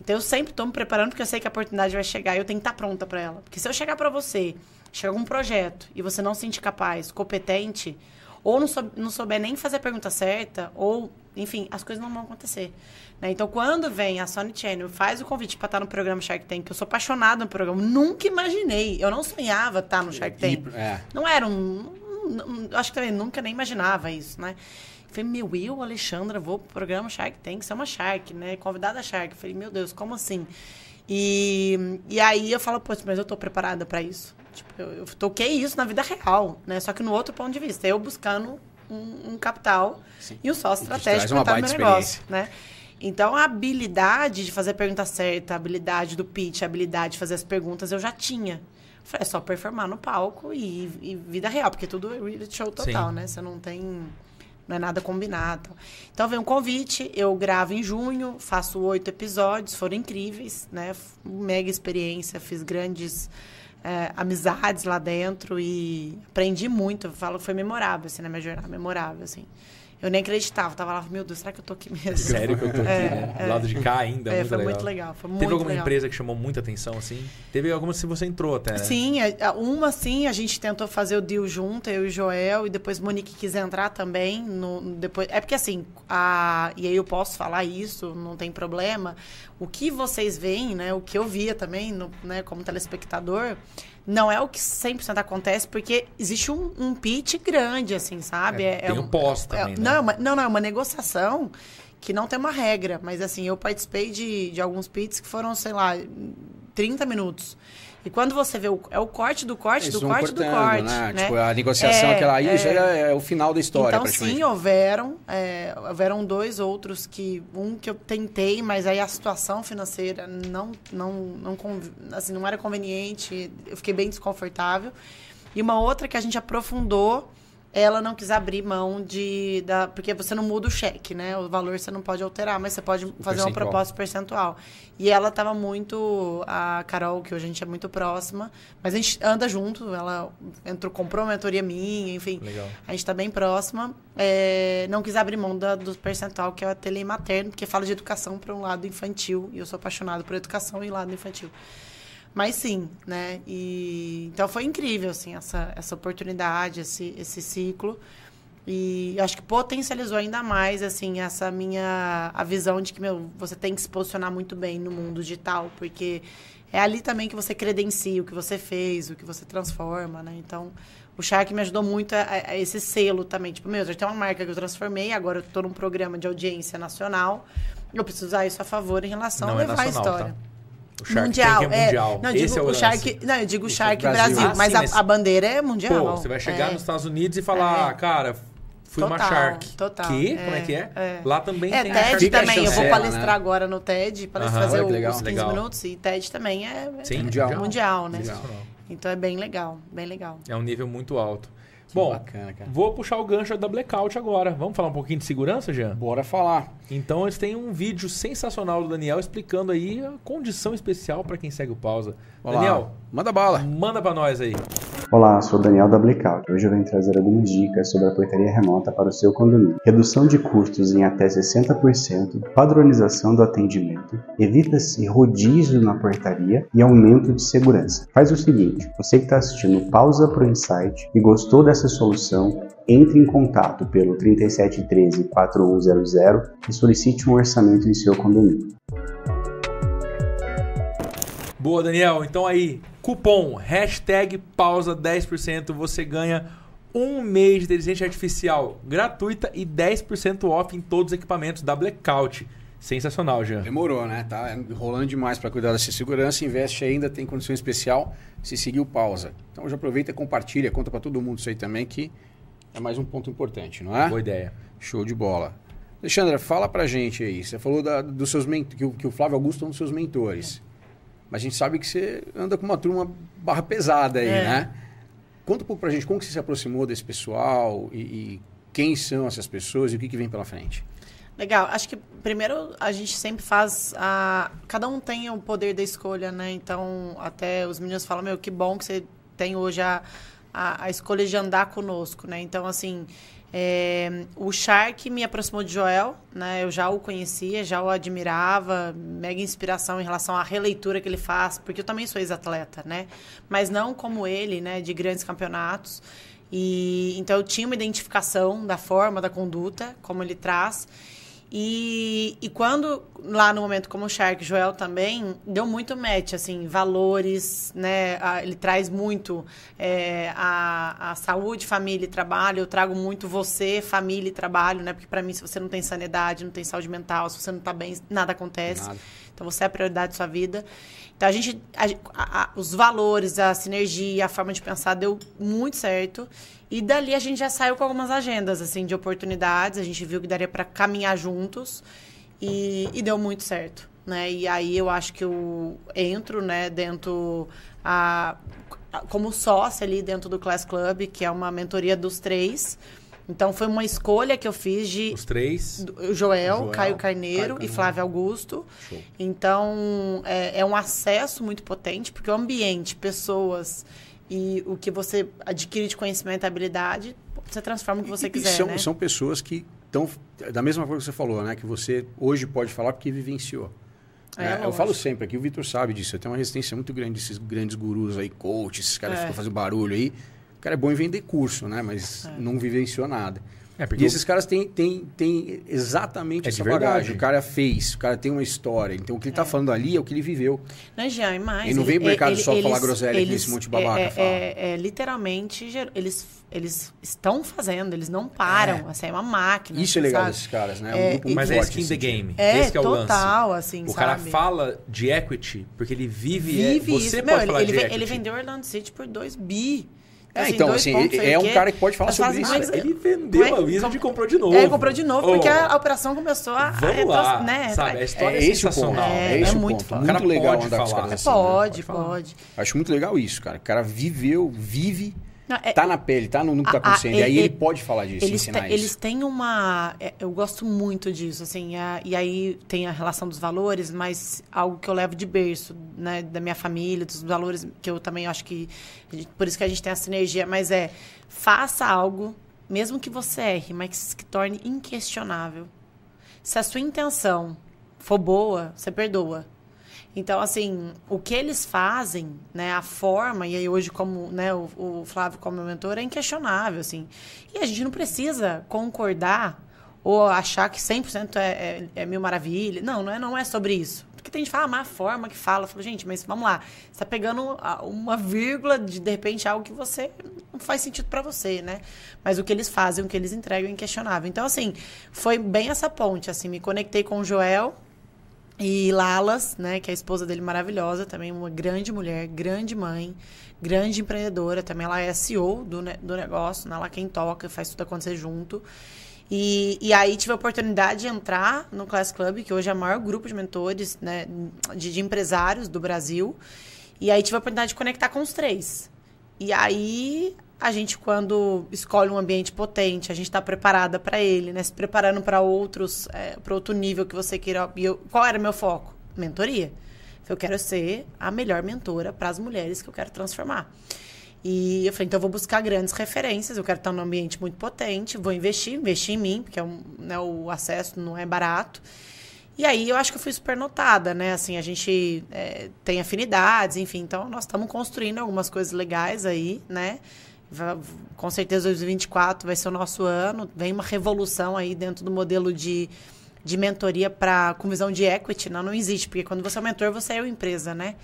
Então eu sempre estou me preparando porque eu sei que a oportunidade vai chegar e eu tenho que estar tá pronta para ela. Porque se eu chegar para você, chegar um projeto e você não se sentir capaz, competente, ou não, sou, não souber nem fazer a pergunta certa, ou, enfim, as coisas não vão acontecer. Né? Então, quando vem a Sony Channel faz o convite para estar no programa Shark Tank, que eu sou apaixonada no programa, nunca imaginei, eu não sonhava estar no Shark Tank. É. Não era um, um, Acho que também nunca nem imaginava isso, né? falei, meu, eu, Alexandra, vou pro programa Shark Tank, ser uma Shark, né? Convidada Shark. falei, meu Deus, como assim? E, e aí eu falo, pô, mas eu tô preparada para isso. Tipo, eu, eu, toquei isso na vida real, né? Só que no outro ponto de vista. Eu buscando um, um capital Sim. e um sócio estratégico para no meu negócio, né? Então, a habilidade de fazer a pergunta certa, a habilidade do pitch, a habilidade de fazer as perguntas, eu já tinha. Falei, é só performar no palco e, e vida real, porque tudo é reality show total, Sim. né? Você não tem não é nada combinado. Então vem um convite, eu gravo em junho, faço oito episódios, foram incríveis, né? Mega experiência, fiz grandes é, amizades lá dentro e aprendi muito. Eu falo foi memorável, assim, na minha jornada, memorável, assim. Eu nem acreditava. Tava lá, meu Deus, será que eu tô aqui mesmo? Sério que eu tô aqui, é, né? Do lado de cá ainda. É, muito foi legal. muito legal. Foi Teve alguma legal. empresa que chamou muita atenção, assim? Teve alguma se você entrou até, né? Sim, uma sim, a gente tentou fazer o deal junto, eu e o Joel, e depois Monique quis entrar também. No, depois, é porque assim, a, e aí eu posso falar isso, não tem problema. O que vocês veem, né? O que eu via também, no, né, como telespectador não é o que 100% acontece, porque existe um, um pitch grande, assim, sabe? É, é tem um, um pós também, é, né? Não, é uma, não, não, é uma negociação que não tem uma regra. Mas, assim, eu participei de, de alguns pits que foram, sei lá, 30 minutos. E quando você vê o, é o corte do corte Eles do corte do corte. Né? né? Tipo, a negociação, é, aquela aí é, já é, o final da história. Então, sim, houveram. É, houveram dois outros que. Um que eu tentei, mas aí a situação financeira não, não, não, assim, não era conveniente. Eu fiquei bem desconfortável. E uma outra que a gente aprofundou ela não quis abrir mão de. Da, porque você não muda o cheque, né? O valor você não pode alterar, mas você pode o fazer uma proposta percentual. E ela estava muito. A Carol, que hoje a gente é muito próxima, mas a gente anda junto, ela entrou, comprou uma mentoria minha, enfim. Legal. A gente está bem próxima. É, não quis abrir mão da, do percentual, que é a tele materno, porque fala de educação para um lado infantil. E eu sou apaixonado por educação e lado infantil. Mas sim, né? E então foi incrível assim essa essa oportunidade, esse esse ciclo. E acho que potencializou ainda mais assim essa minha a visão de que meu, você tem que se posicionar muito bem no mundo digital, porque é ali também que você credencia o que você fez, o que você transforma, né? Então, o Shark me ajudou muito a, a esse selo também. Tipo, meu, já tem uma marca que eu transformei, agora eu estou num programa de audiência nacional. Eu preciso usar isso a favor em relação Não a levar é nacional, a história. Tá? O Shark mundial, Tank é mundial. É, não, Esse digo, é o, o Shark, não, eu digo Shark Brasil, Brasil. Ah, mas, sim, a, mas, a, bandeira é mundial. Pô, você vai chegar é. nos Estados Unidos e falar, é. cara, fui total, uma Shark. Total. Que? Como é que é? é. Lá também é, tem TED Shark também, eu vou palestrar né? agora no TED, palestrar Aham, fazer olha que os 15 legal. minutos, e TED também é, Sim, mundial. mundial, né? Então é bem legal, bem legal. É um nível muito alto. Que Bom, bacana, cara. vou puxar o gancho da Blackout agora. Vamos falar um pouquinho de segurança, Jean? Bora falar. Então, eles têm um vídeo sensacional do Daniel explicando aí a condição especial para quem segue o pausa. Olá. Daniel, manda bala. Manda para nós aí. Olá, sou Daniel da Blackout. Hoje eu venho trazer algumas dicas sobre a portaria remota para o seu condomínio. Redução de custos em até 60%, padronização do atendimento, evita-se rodízio na portaria e aumento de segurança. Faz o seguinte, você que está assistindo, pausa para o insight e gostou dessa solução, entre em contato pelo 3713 4100 e solicite um orçamento em seu condomínio. Boa, Daniel. Então aí, cupom hashtag pausa 10%, você ganha um mês de inteligência artificial gratuita e 10% off em todos os equipamentos da Blackout. Sensacional, Jean. Demorou, né? Tá rolando demais para cuidar dessa segurança. Investe ainda, tem condição especial. Se seguir o pausa. Então já aproveita e compartilha, conta para todo mundo isso aí também, que é mais um ponto importante, não é? Boa ideia. Show de bola. Alexandra, fala pra gente aí. Você falou da, dos seus que, o, que o Flávio Augusto é um dos seus mentores. Mas a gente sabe que você anda com uma turma barra pesada aí, é. né? Conta um pouco pra gente como que você se aproximou desse pessoal e, e quem são essas pessoas e o que, que vem pela frente. Legal. Acho que primeiro a gente sempre faz a cada um tem o poder da escolha, né? Então, até os meninos falam, meu, que bom que você tem hoje a, a, a escolha de andar conosco, né? Então, assim, é, o Shark me aproximou de Joel, né? Eu já o conhecia, já o admirava, mega inspiração em relação à releitura que ele faz, porque eu também sou ex-atleta, né? Mas não como ele, né? De grandes campeonatos. E então eu tinha uma identificação da forma, da conduta, como ele traz. E, e quando, lá no momento como o Shark, Joel também, deu muito match, assim, valores, né? ele traz muito é, a, a saúde, família e trabalho. Eu trago muito você, família e trabalho, né? Porque para mim, se você não tem sanidade, não tem saúde mental, se você não tá bem, nada acontece. Nada. Então você é a prioridade da sua vida. Então a gente, a, a, os valores, a sinergia, a forma de pensar deu muito certo. E dali a gente já saiu com algumas agendas, assim, de oportunidades. A gente viu que daria para caminhar juntos e, e, deu muito certo, né? E aí eu acho que eu entro, né, dentro a, como sócia ali dentro do Class Club, que é uma mentoria dos três. Então foi uma escolha que eu fiz de os três, Joel, Joel Caio Carneiro Caio e Flávio Augusto. Show. Então é, é um acesso muito potente porque o ambiente, pessoas e o que você adquire de conhecimento e habilidade, você transforma o que você e, quiser, são, né? São pessoas que estão... Da mesma forma que você falou, né? Que você hoje pode falar porque vivenciou. É, é, eu falo sempre aqui, o Vitor sabe disso. Eu tenho uma resistência muito grande desses grandes gurus aí, coaches, esses caras é. que ficam fazendo barulho aí. O cara é bom em vender curso, né? Mas é. não vivenciou nada. É, e esses caras têm, têm, têm exatamente é essa bagagem. O cara fez, o cara tem uma história. Então, o que ele está é. falando ali é o que ele viveu. Não, Jean, mais. Ele não veio pro mercado ele, só eles, falar groselha eles, que esse monte de babaca é, fala. É, é, literalmente, eles, eles estão fazendo, eles não param. É. Assim, é uma máquina. Isso é legal desses caras, né? É, um mas é skin the game. É, Esse é o total, lance. assim, O sabe? cara fala de equity porque ele vive... Vive você isso. pode Meu, falar ele, de ele, equity. ele vendeu Orlando City por 2 bi. É, assim, então, assim, pontos, é um cara que pode falar sobre isso. Mas, ele vendeu é, a Wizard e comprou de novo. É, comprou de novo, porque a, operação começou a... Vamos lá, né, sabe? A história é, é sensacional. É, é, é muito ponto. Muito legal andar com os caras assim. Pode, né? pode. Acho muito legal isso, cara. O cara viveu, vive não, é, tá na pele, tá no, que tá e aí ele, ele, pode falar disso, eles ensinar te, isso. Eles têm uma... É, eu gosto muito disso, assim. A, e aí tem a relação dos valores, mas algo que eu levo de berço, né? Da minha família, dos valores que eu também acho que... Por isso que a gente tem essa sinergia. Mas é, faça algo, mesmo que você erre, mas que torne inquestionável. Se a sua intenção for boa, você perdoa. Então, assim, o que eles fazem, né, a forma, e aí hoje como, né, o, o Flávio como meu mentor, é inquestionável, assim. E a gente não precisa concordar ou achar que 100% é, é, é mil maravilha. Não, não é, não é sobre isso. Porque tem gente que fala, ah, a forma que fala. Eu falo, gente, mas vamos lá. Você está pegando uma vírgula de, de repente, algo que você não faz sentido para você, né? Mas o que eles fazem, o que eles entregam é inquestionável. Então, assim, foi bem essa ponte, assim. Me conectei com o Joel, e Lalas, né, que é a esposa dele maravilhosa, também uma grande mulher, grande mãe, grande empreendedora, também ela é CEO do, do negócio, né, ela quem toca, faz tudo acontecer junto. E, e aí tive a oportunidade de entrar no Class Club, que hoje é o maior grupo de mentores, né, de, de empresários do Brasil. E aí tive a oportunidade de conectar com os três. E aí a gente, quando escolhe um ambiente potente, a gente está preparada para ele, né? Se preparando para outros, é, para outro nível que você queira. Eu, qual era meu foco? Mentoria. Eu quero ser a melhor mentora para as mulheres que eu quero transformar. E eu falei, então eu vou buscar grandes referências, eu quero estar num ambiente muito potente, vou investir, investir em mim, porque é um, né, o acesso não é barato. E aí eu acho que eu fui super notada, né? Assim, a gente é, tem afinidades, enfim, então nós estamos construindo algumas coisas legais aí, né? Com certeza 2024 vai ser o nosso ano. Vem uma revolução aí dentro do modelo de, de mentoria para com visão de equity. Não, não existe, porque quando você é mentor, você é uma empresa, né?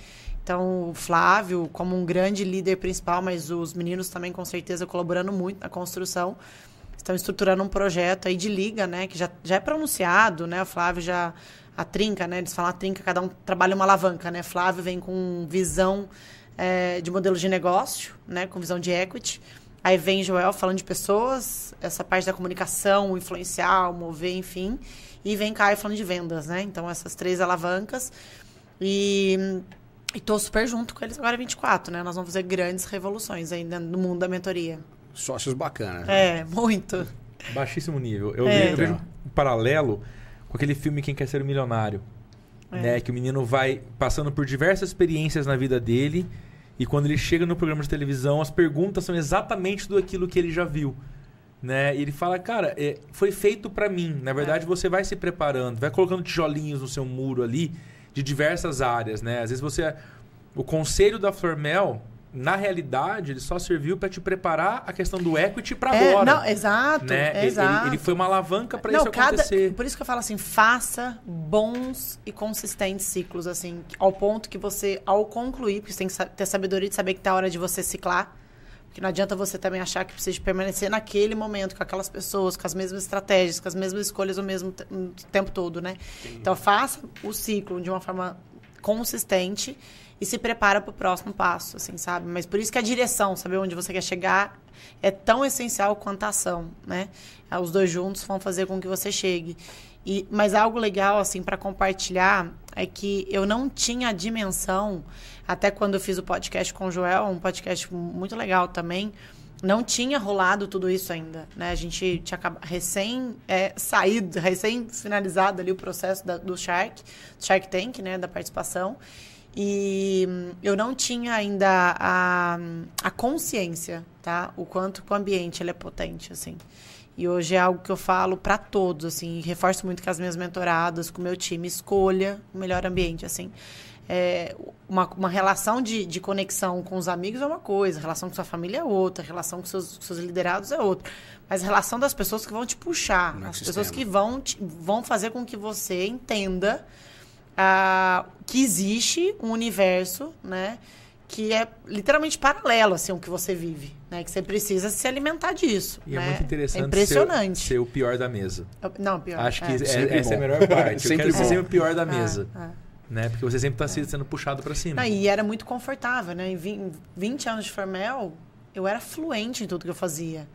Então, o Flávio, como um grande líder principal, mas os meninos também, com certeza, colaborando muito na construção, estão estruturando um projeto aí de liga, né? Que já, já é pronunciado, né? O Flávio já... A trinca, né? Eles falam a trinca, cada um trabalha uma alavanca, né? Flávio vem com visão é, de modelo de negócio, né, com visão de equity. Aí vem Joel falando de pessoas, essa parte da comunicação, influenciar, mover, enfim. E vem Caio falando de vendas, né? Então, essas três alavancas. E estou super junto com eles agora 24, né? Nós vamos fazer grandes revoluções ainda no mundo da mentoria. Sócios bacanas. Né? É, muito. Baixíssimo nível. Eu, é. eu vejo um paralelo com aquele filme Quem Quer Ser um Milionário. É. Né? Que o menino vai passando por diversas experiências na vida dele e quando ele chega no programa de televisão, as perguntas são exatamente do aquilo que ele já viu. Né? E ele fala, cara, é, foi feito para mim. Na verdade, é. você vai se preparando, vai colocando tijolinhos no seu muro ali de diversas áreas, né? Às vezes você o conselho da Flormel na realidade, ele só serviu para te preparar a questão do equity para é, agora. Não, exato, né? exato. Ele, ele, foi uma alavanca para isso cada, acontecer. Por isso que eu falo assim, faça bons e consistentes ciclos, assim, ao ponto que você, ao concluir, porque você tem que ter sabedoria de saber que tá a hora de você ciclar, porque não adianta você também achar que precisa permanecer naquele momento com aquelas pessoas, com as mesmas estratégias, com as mesmas escolhas o mesmo tempo todo, né? Sim. Então faça o ciclo de uma forma consistente e se prepara para o próximo passo, assim, sabe? Mas por isso que a direção, saber onde você quer chegar, é tão essencial quanto a ação, né? Os dois juntos vão fazer com que você chegue. E, mas algo legal, assim, para compartilhar é que eu não tinha a dimensão, até quando eu fiz o podcast com o Joel, um podcast muito legal também, não tinha rolado tudo isso ainda, né? A gente tinha recém é, saído, recém finalizado ali o processo da, do Shark, Shark Tank, né, da participação. E eu não tinha ainda a, a consciência, tá? O quanto o ambiente ele é potente, assim. E hoje é algo que eu falo para todos, assim, reforço muito com as minhas mentoradas, com o meu time, escolha o melhor ambiente, assim. É, uma, uma relação de, de conexão com os amigos é uma coisa, relação com sua família é outra, relação com seus, seus liderados é outra. Mas a relação das pessoas que vão te puxar, as pessoas que vão, te, vão fazer com que você entenda ah, que existe um universo, né? Que é literalmente paralelo, assim, o que você vive, né? Que você precisa se alimentar disso. E é né? é muito interessante é impressionante. Ser, ser, o pior da mesa. Não, pior. Acho que é. É, essa é a melhor parte. Eu quero ser sempre o pior da mesa. Né? Porque você sempre está sendo puxado para cima. Não, e era muito confortável, né? Em 20 anos de Formel, eu era fluente em tudo que eu fazia.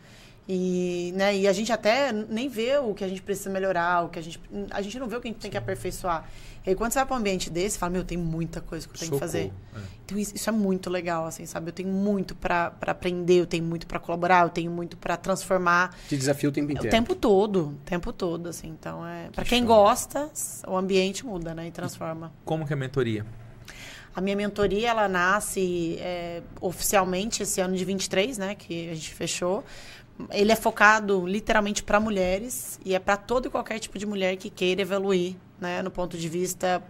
E, né, e a gente até nem vê o que a gente precisa melhorar, o que a gente. A gente não vê o que a gente tem que aperfeiçoar. E aí, quando você vai para um ambiente desse, você fala, meu, tem muita coisa que eu tenho Socorro. que fazer. É. Então, isso, isso, é muito legal, assim, sabe? Eu tenho muito para aprender, eu tenho muito para colaborar, eu tenho muito para transformar. Te desafio o tempo inteiro. O tempo todo, o tempo todo, assim. Então, é, para que quem gosta, o ambiente muda, né? E transforma. Como que é a mentoria? A minha mentoria, ela nasce é, oficialmente esse ano de 23, né? Que a gente fechou. Ele é focado literalmente para mulheres e é para todo e qualquer tipo de mulher que queira evoluir né, no ponto de vista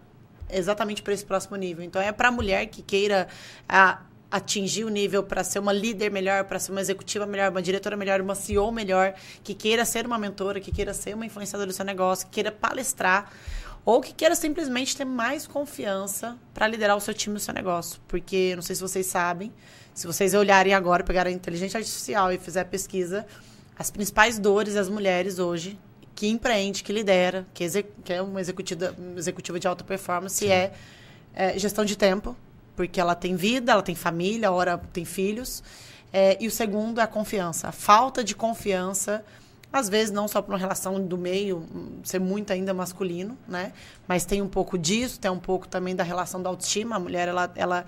exatamente para esse próximo nível. Então, é para mulher que queira a, atingir o nível para ser uma líder melhor, para ser uma executiva melhor, uma diretora melhor, uma CEO melhor, que queira ser uma mentora, que queira ser uma influenciadora do seu negócio, que queira palestrar ou que queira simplesmente ter mais confiança para liderar o seu time e o seu negócio. Porque, não sei se vocês sabem, se vocês olharem agora, pegarem a inteligência artificial e fizer pesquisa, as principais dores das mulheres hoje que empreende, que lidera, que, que é uma executiva, executiva de alta performance, é, é, gestão de tempo, porque ela tem vida, ela tem família, hora tem filhos. É, e o segundo é a confiança. A falta de confiança, às vezes não só por uma relação do meio ser muito ainda masculino, né? Mas tem um pouco disso, tem um pouco também da relação da autoestima. A mulher, ela, ela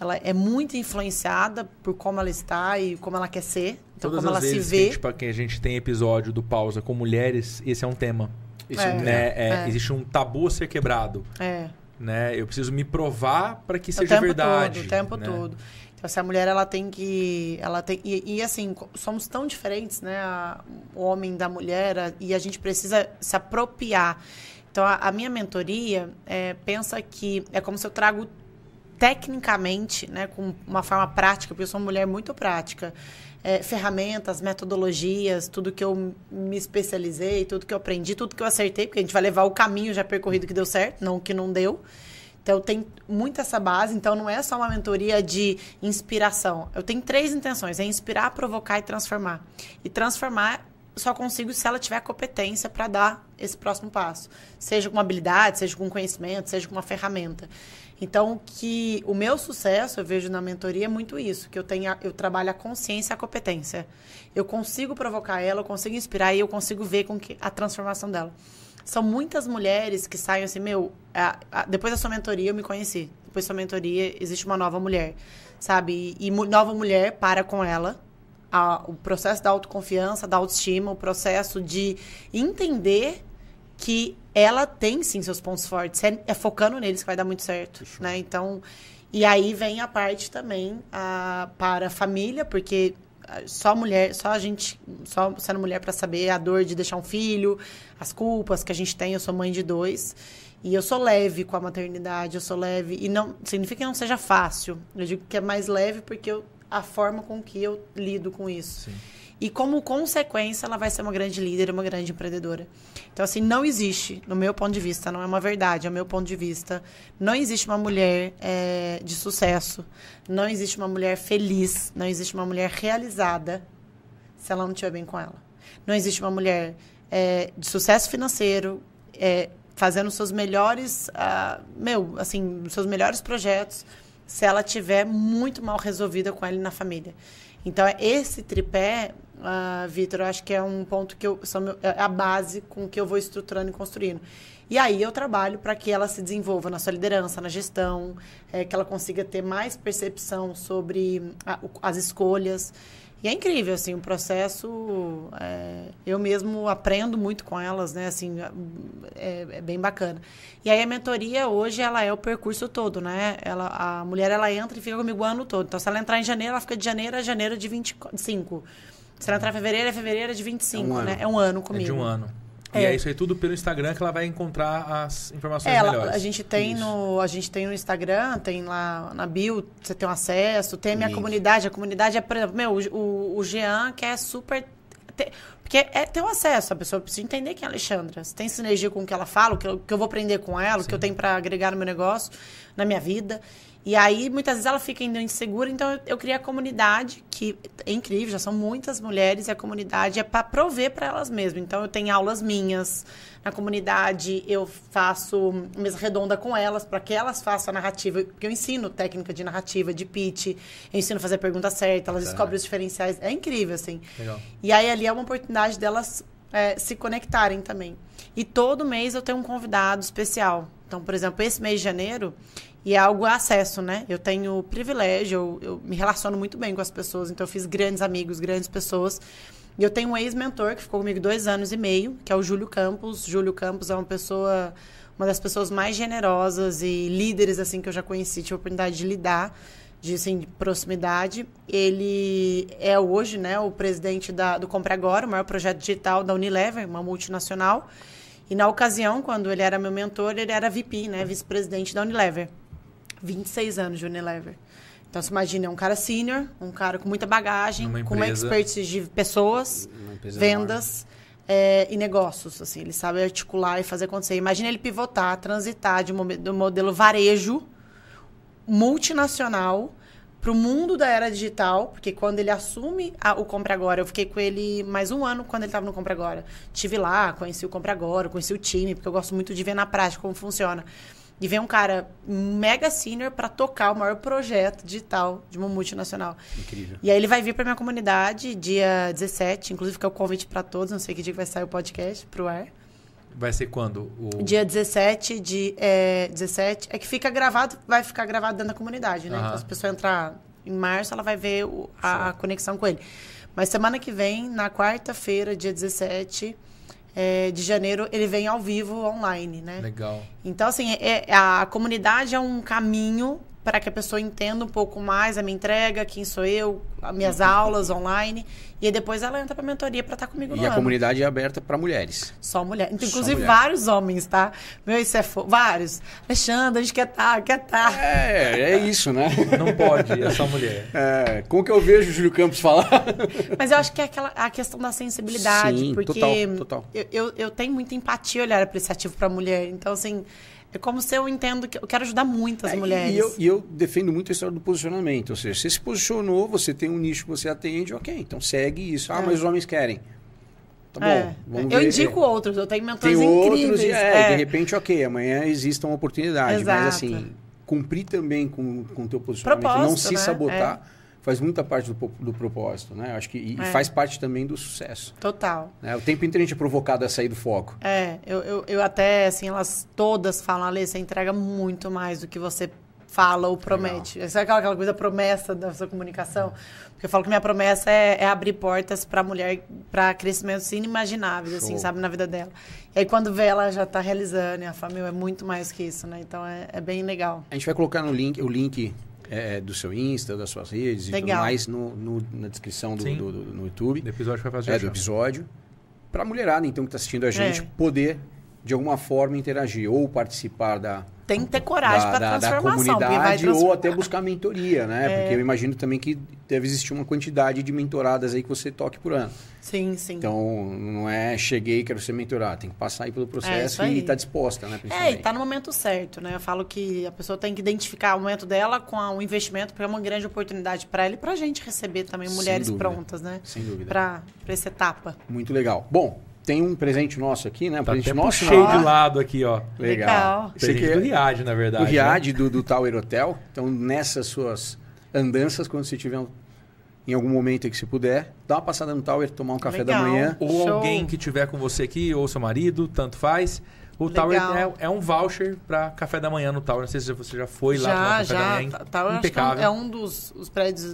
ela é muito influenciada por como ela está e como ela quer ser. Então, Todas como as ela se vê. gente, pra quem a gente tem episódio do Pausa com mulheres, esse é um tema. Esse É. um né? É, é. Existe um tabu a ser quebrado. É. Né? Eu preciso me provar para que o seja tempo verdade. todo, o tempo né? todo. Então, essa mulher, ela tem que... Ela tem, e, e, assim, somos tão diferentes, né? a- o homem da mulher, a- e a gente precisa se apropriar. Então, a, a minha mentoria, é, pensa que é como se eu trago tecnicamente, né, com uma forma prática, porque eu sou uma mulher muito prática, é, ferramentas, metodologias, tudo que eu me especializei, tudo que eu aprendi, tudo que eu acertei, porque a gente vai levar o caminho já percorrido que deu certo, não o que não deu. Então, tem muito essa base. Então, não é só uma mentoria de inspiração. Eu tenho três intenções: é inspirar, provocar e transformar. E transformar só consigo se ela tiver competência para dar esse próximo passo. Seja com habilidade, seja com conhecimento, seja com uma ferramenta. Então, que o meu sucesso, eu vejo na mentoria, é muito isso, que eu tenha, eu trabalho a consciência e a competência. Eu consigo provocar ela, eu consigo inspirar e eu consigo ver com que a transformação dela. São muitas mulheres que saem assim, meu, a- a- depois da sua mentoria eu me conheci. Depois da sua mentoria existe uma nova mulher, sabe? E, e nova mulher para com ela, a- o processo da autoconfiança, da autoestima, o processo de entender que ela tem sim seus pontos fortes. É, é focando neles que vai dar muito certo, né? Então, e aí vem a parte também a, para a família, porque só mulher, só a gente, só sendo mulher para saber a dor de deixar um filho, as culpas que a gente tem. Eu sou mãe de dois. E eu sou leve com a maternidade, eu sou leve. E não significa que não seja fácil. Eu digo que é mais leve porque eu, a forma com que eu lido com isso. Sim. E como consequência, ela vai ser uma grande líder, uma grande empreendedora. Então, assim, não existe, no meu ponto de vista, não é uma verdade, é o meu ponto de vista, não existe uma mulher eh, de sucesso, não existe uma mulher feliz, não existe uma mulher realizada se ela não estiver bem com ela. Não existe uma mulher eh, de sucesso financeiro, eh, fazendo seus melhores, ah, meu, assim, seus melhores projetos, se ela tiver muito mal resolvida com ela e na família. Então, é esse tripé, ah, Vitor, acho que é um ponto que eu, são é a base com que eu vou estruturando e construindo. E aí eu trabalho para que ela se desenvolva na sua liderança, na gestão, eh, que ela consiga ter mais percepção sobre a- as escolhas. E é incrível, assim, o processo. é, eu mesmo aprendo muito com elas, né? Assim, é, é bem bacana. E aí a mentoria hoje ela é o percurso todo, né? Ela, a mulher ela entra e fica comigo o ano todo. Então, se ela entrar em janeiro, ela fica de janeiro a janeiro de 25. Se ela entrar em fevereiro, é fevereiro de 25, É um né? É um ano É comigo. de um ano. E É. é isso aí tudo pelo Instagram que ela vai encontrar as informações É, ela- melhores. a gente tem Isso. no a gente tem no Instagram, tem lá na bio, você tem um acesso, tem a minha Link. comunidade, a comunidade é, por exemplo, meu, o, o, o Jean que é super te- porque é ter o acesso, a pessoa precisa entender quem é a Alexandra. Se tem sinergia com o que ela fala, o que eu, que eu vou aprender com ela, o que eu tenho para agregar no meu negócio, na minha vida. E aí, muitas vezes, ela fica ainda insegura, então eu, eu criei a comunidade, que é incrível, já são muitas mulheres, e a comunidade é para prover para elas mesmas. Então, eu tenho aulas minhas na comunidade, eu faço mesa redonda com elas, para que elas façam a narrativa, porque eu ensino técnica de narrativa, de pitch, eu ensino a fazer a pergunta certa, elas descobrem os diferenciais. É incrível, assim. Legal. E aí ali é uma oportunidade delas é, se conectarem também. E todo mês eu tenho um convidado especial. Então, por exemplo, esse mês de janeiro, e é algo acesso, né? Eu tenho privilégio, eu, eu me relaciono muito bem com as pessoas, então eu fiz grandes amigos, grandes pessoas. E eu tenho um ex-mentor que ficou comigo dois anos e meio, que é o Júlio Campos. Júlio Campos é uma pessoa, uma das pessoas mais generosas e líderes assim que eu já conheci, tive a oportunidade de lidar de, assim, de proximidade. Ele é hoje né, o presidente da, do Compre Agora, o maior projeto digital da Unilever, uma multinacional. E na ocasião, quando ele era meu mentor, ele era VP, né, vice-presidente da Unilever. 26 anos de Unilever. Então, você imagina, é um cara senior, um cara com muita bagagem, Numa com uma empresa- expertise de pessoas, empresa vendas é, e negócios. Assim, ele sabe articular e fazer acontecer. Imagina ele pivotar, transitar de um do modelo varejo multinacional para o mundo da era digital, porque quando ele assume a- o Compre Agora, eu fiquei com ele mais um ano quando ele estava no Compre Agora. Tive lá, conheci o Compre Agora, conheci o time, porque eu gosto muito de ver na prática como funciona. E ver um cara mega senior para tocar o maior projeto digital de uma multinacional. Incrível. E aí ele vai vir para minha comunidade dia 17, inclusive fica o convite para todos, não sei que dia que vai sair o podcast pro ar. Vai ser quando? O... Dia 17 de. É, 17. É que fica gravado, vai ficar gravado dentro da comunidade, né? Aham. Então, se a pessoa entrar em março, ela vai ver o- a, a conexão com ele. Mas semana que vem, na quarta-feira, dia 17 é, de janeiro, ele vem ao vivo online, né? Legal. Então, assim, é- é- a comunidade é um caminho para que a pessoa entenda um pouco mais a minha entrega, quem sou eu, as minhas aulas online. E aí depois ela entra para mentoria para estar comigo no E a ano. comunidade é aberta para mulheres. Só mulher. Então, Só inclusive, mulher. vários homens, tá? Meu, isso é fo... Vários. Alexandre, a gente quer estar, quer tá. estar. É, é isso, né? Não pode, é só mulher. É, como que eu vejo o Júlio Campos falar? Mas eu acho que é aquela, a questão da sensibilidade. Sim, porque total, total. Eu, eu, eu tenho muita empatia olhar apreciativo para mulher. Então, assim, é como se eu entendo que eu quero ajudar muitas É, mulheres. E eu, e eu defendo muito a história do posicionamento. Ou seja, você se posicionou, você tem um nicho que você atende, ok, então segue isso. Ah, É. mas os homens querem. Tá bom, É. vamos eu ver. indico outros, eu tenho mentores Tem incríveis. outros e, é, É. de repente, ok, amanhã exista uma oportunidade. Exato. Mas assim, cumprir também com o teu posicionamento, não Propósito, se né? sabotar, faz muita parte do, do propósito, né? Acho que e, É. faz parte também do sucesso. Total. Né? O tempo inteiro a gente é provocado a sair do foco. É, eu, eu, eu até, assim, elas todas falam, Alê, você entrega muito mais do que você fala ou promete. Sabe aquela, aquela coisa promessa da sua comunicação? Porque eu falo que minha promessa é, é abrir portas pra mulher para crescimentos inimagináveis, assim, Show. sabe, na vida dela. E aí quando vê ela já tá realizando, e a família é muito mais que isso, né? Então é, é bem legal. A gente vai colocar no link, o link é, do seu Insta, das suas redes e tudo Legal. mais no, no- na descrição do, do- do- no YouTube. Do episódio vai fazer É, do episódio. Pra mulherada, então, que está assistindo a gente, É. poder, de alguma forma, interagir ou participar da, Tem que ter coragem da, da, da transformação, vai comunidade ou até buscar mentoria, né? É. Porque eu imagino também que deve existir uma quantidade de mentoradas aí que você toque por ano. Sim, sim. Então, não é cheguei, quero ser mentorado. Tem que passar aí pelo processo isso aí. e estar disposta, né? É, e tá no momento certo, né? Eu falo que a pessoa tem que identificar o momento dela com a- o investimento, porque é uma grande oportunidade para ela e pra gente receber também mulheres prontas, né? Sem dúvida. Pra essa etapa. Muito legal. Bom, tem um presente nosso aqui, né? Um Tá presente até nosso. não. de lado aqui, ó. Legal. Legal. Esse aqui do é Riad, na verdade. o né? Riad do, do Tower Hotel. Então, nessas suas andanças, quando você tiver um- em algum momento aí que você puder, dá uma passada no Tower, tomar um café da Legal. manhã. Ou Show. alguém que tiver com você aqui, ou seu marido, tanto faz. O Legal. Tower é, é um voucher para café da manhã no Tower. Não sei se você já foi lá tomar já, café da já. manhã. Eu acho que é um- impecável. é um dos os prédios.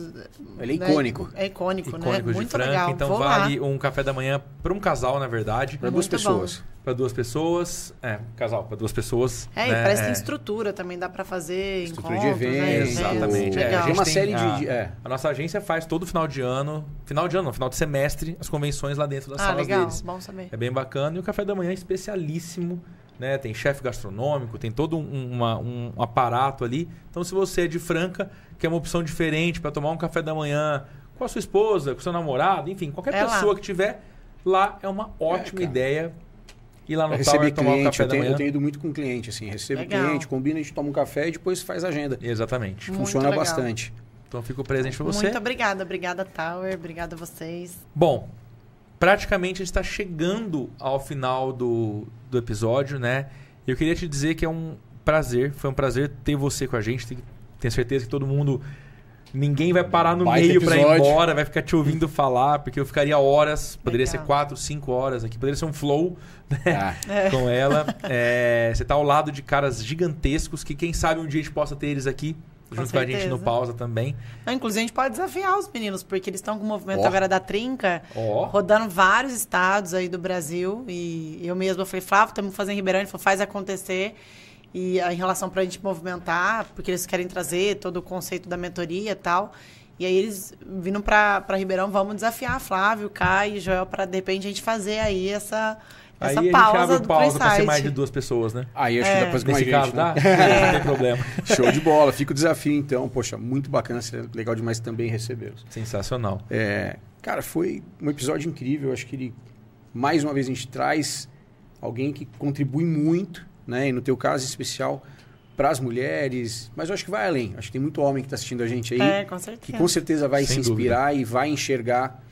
Ele é né, icônico. É icônico, né? icônico de Muito Franca. legal. Então Vou vale lá. um café da manhã para um casal, na verdade. Para duas Muito bom. Para duas pessoas. É, um casal para duas pessoas. É, e né? parece que é. tem estrutura também, dá pra fazer Estrutura de encontros, né? eventos, Exatamente. É, É, Tem gente uma tem série a- de. é. A nossa agência faz todo final de ano, final de ano, não, final de semestre, as convenções lá dentro das Ah, salas legal. deles. Bom saber. É bem bacana. E o café da manhã é especialíssimo, né? Tem chefe gastronômico, tem todo um, uma- um aparato ali. Então, se você é de Franca, que é uma opção diferente para tomar um café da manhã com a sua esposa, com o seu namorado, enfim, qualquer É lá. pessoa que tiver, lá é uma ótima cara. ideia ir lá no Pra Tower receber tomar um cliente, café eu da tenho, manhã. eu tenho ido muito com cliente, assim, recebe Legal. cliente, combina, a gente toma um café e depois faz agenda. Exatamente. Muito Funciona legal. bastante. Então, fica o presente para você. Muito obrigada. Obrigada, Tower. Obrigada a vocês. Bom, praticamente a gente está chegando ao final do, do episódio, né? Eu queria te dizer que é um prazer, foi um prazer ter você com a gente. Tenho certeza que todo mundo. Ninguém vai parar no Baita meio para ir embora, vai ficar te ouvindo falar, porque eu ficaria horas, poderia Legal. ser quatro, cinco horas aqui, poderia ser um flow Ah, É. com ela. É, você tá ao lado de caras gigantescos que quem sabe um dia a gente possa ter eles aqui, Com junto com a gente no pausa também. Não, inclusive, a gente pode desafiar os meninos, porque eles estão com o movimento Ó. agora da Trinca, Ó. rodando vários estados aí do Brasil. E eu mesma falei, Flávio, estamos fazendo em Ribeirão. Ele falou, faz acontecer. E ah, em relação para a gente movimentar, porque eles querem trazer todo o conceito da mentoria e tal. E aí eles vindo para Ribeirão, vamos desafiar Flávio, Caio e Joel para de repente a gente fazer aí essa, Aí essa a gente pausa abre pausa para ser mais de duas pessoas, né? Aí acho que É. dá pra fazer com a Nesse gente. caso, né? dá? Não tem problema. Show de bola. Fica o desafio, então. Poxa, muito bacana. Seria legal demais também recebê-los. Sensacional. É, cara, foi um episódio incrível. Acho que ele, mais uma vez, a gente traz alguém que contribui muito, né? E no teu caso em especial, para as mulheres. Mas eu acho que vai além. Acho que tem muito homem que está assistindo a gente aí. É, com que com certeza vai Sem se inspirar e vai enxergar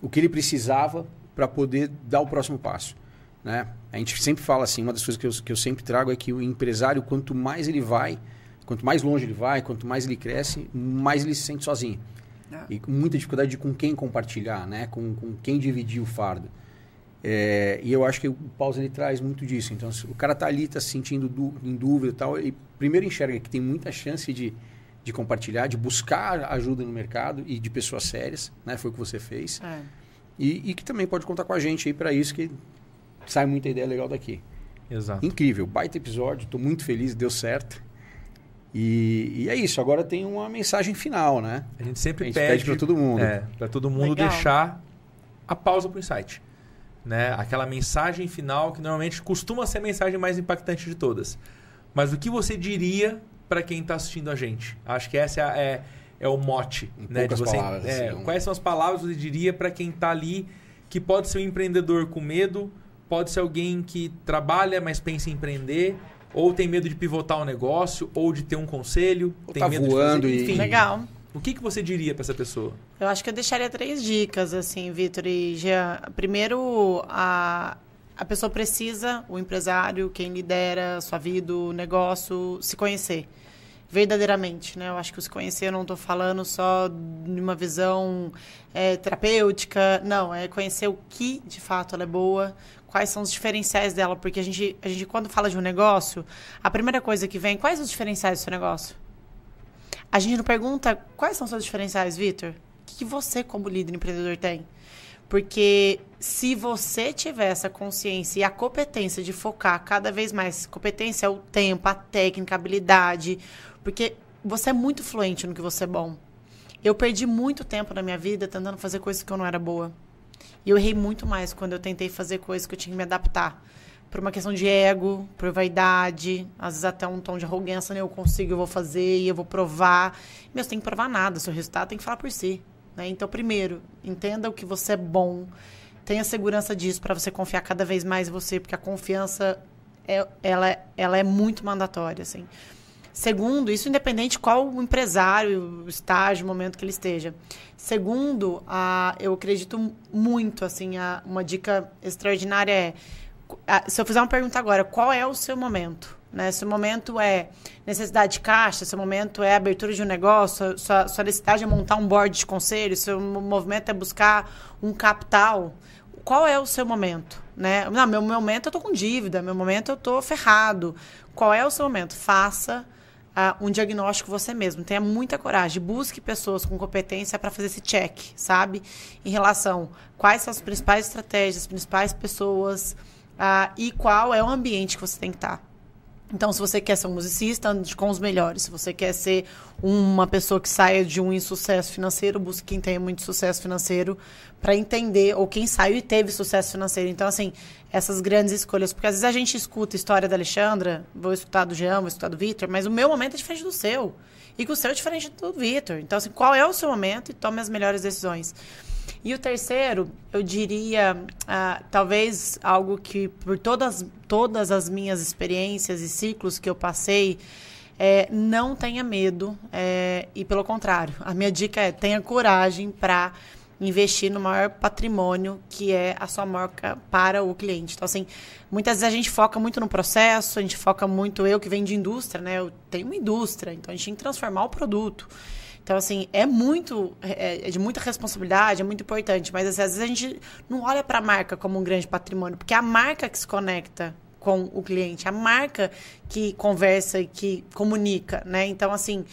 o que ele precisava para poder dar o próximo passo. Né? A gente sempre fala assim, uma das coisas que eu, que eu sempre trago é que o empresário, quanto mais ele vai, quanto mais longe ele vai, quanto mais ele cresce, mais ele se sente sozinho. É. E com muita dificuldade de com quem compartilhar, né? com, com quem dividir o fardo. É, e eu acho que o Pause ele traz muito disso. Então, se o cara tá ali, tá se sentindo du em dúvida e tal, ele primeiro enxerga que tem muita chance de, de compartilhar, de buscar ajuda no mercado e de pessoas sérias, né? Foi o que você fez. É. E, e que também pode contar com a gente aí para isso, que sai muita ideia legal daqui. Exato. Incrível, baita episódio, estou muito feliz, deu certo. E, e, é isso, agora tem uma mensagem final, né? A gente sempre a gente pede, pede para todo mundo. É, para todo mundo Legal. deixar a pausa para o insight. Né? Aquela mensagem final que normalmente costuma ser a mensagem mais impactante de todas. Mas o que você diria para quem está assistindo a gente? Acho que essa é, é, é o mote. Em né? de você, palavras, é, assim, Quais são as palavras que você diria para quem está ali que pode ser um empreendedor com medo, pode ser alguém que trabalha, mas pensa em empreender, ou tem medo de pivotar um negócio, ou de ter um conselho, Ou tem tá medo voando de fazer, e- enfim. Legal. O que, que você diria para essa pessoa? Eu acho que eu deixaria três dicas, assim, Vitor e Jean. Primeiro, a, a pessoa precisa, o empresário, quem lidera a sua vida, o negócio, se conhecer. Verdadeiramente, né? Eu acho que se conhecer, eu não estou falando só de uma visão é, terapêutica. Não, é conhecer o que, de fato, ela é boa, quais são os diferenciais dela. Porque a gente, a gente quando fala de um negócio, a primeira coisa que vem, quais os diferenciais do seu negócio? A gente não pergunta quais são seus diferenciais, Vitor? O que, que você, como líder empreendedor, tem? Porque se você tiver essa consciência e a competência de focar cada vez mais, competência é o tempo, a técnica, a habilidade, porque você é muito fluente no que você é bom. Eu perdi muito tempo na minha vida tentando fazer coisas que eu não era boa. E eu errei muito mais quando eu tentei fazer coisas que eu tinha que me adaptar. Por uma questão de ego, por vaidade, às vezes até um tom de arrogância, né? Eu consigo, eu vou fazer e eu vou provar. Meu, você tem que provar nada, seu resultado tem que falar por si. Né? Então, primeiro, entenda o que você é bom, tenha segurança disso para você confiar cada vez mais em você, porque a confiança é, ela, ela é muito mandatória, assim. Segundo, isso independente qual o empresário, estágio, momento que ele esteja. Segundo, a, eu acredito muito, assim, a, uma dica extraordinária é, se eu fizer uma pergunta agora, qual é o seu momento? Né? Se o momento é necessidade de caixa, se o momento é abertura de um negócio, sua, sua necessidade é montar um board de conselho, se o mo- movimento é buscar um capital, qual é o seu momento? Né? Não, meu momento eu tô com dívida, meu momento eu tô ferrado. Qual é o seu momento? Faça ah, um diagnóstico você mesmo. Tenha muita coragem. Busque pessoas com competência para fazer esse check, sabe? Em relação quais são as principais estratégias, as principais pessoas ah, e qual é o ambiente que você tem que estar. Então, se você quer ser um musicista, ande com os melhores. Se você quer ser uma pessoa que saia de um insucesso financeiro, busque quem tenha muito sucesso financeiro para entender, ou quem saiu e teve sucesso financeiro. Então, assim, essas grandes escolhas. Porque às vezes a gente escuta a história da Alexandra, vou escutar do Jean, vou escutar do Vitor, mas o meu momento é diferente do seu. E que o seu é diferente do Vitor. Então, assim, qual é o seu momento e tome as melhores decisões. E o terceiro, eu diria, ah, talvez algo que por todas, todas as minhas experiências e ciclos que eu passei, é, não tenha medo. é, e pelo contrário, a minha dica é tenha coragem para investir no maior patrimônio que é a sua marca para o cliente. Então, assim, muitas vezes a gente foca muito no processo, a gente foca muito, eu que venho de indústria, né? Eu tenho uma indústria, então a gente tem que transformar o produto. Então, assim, é muito, é, é de muita responsabilidade, é muito importante, mas assim, às vezes a gente não olha para a marca como um grande patrimônio, porque é a marca que se conecta com o cliente, a marca que conversa e que comunica, né? Então, assim,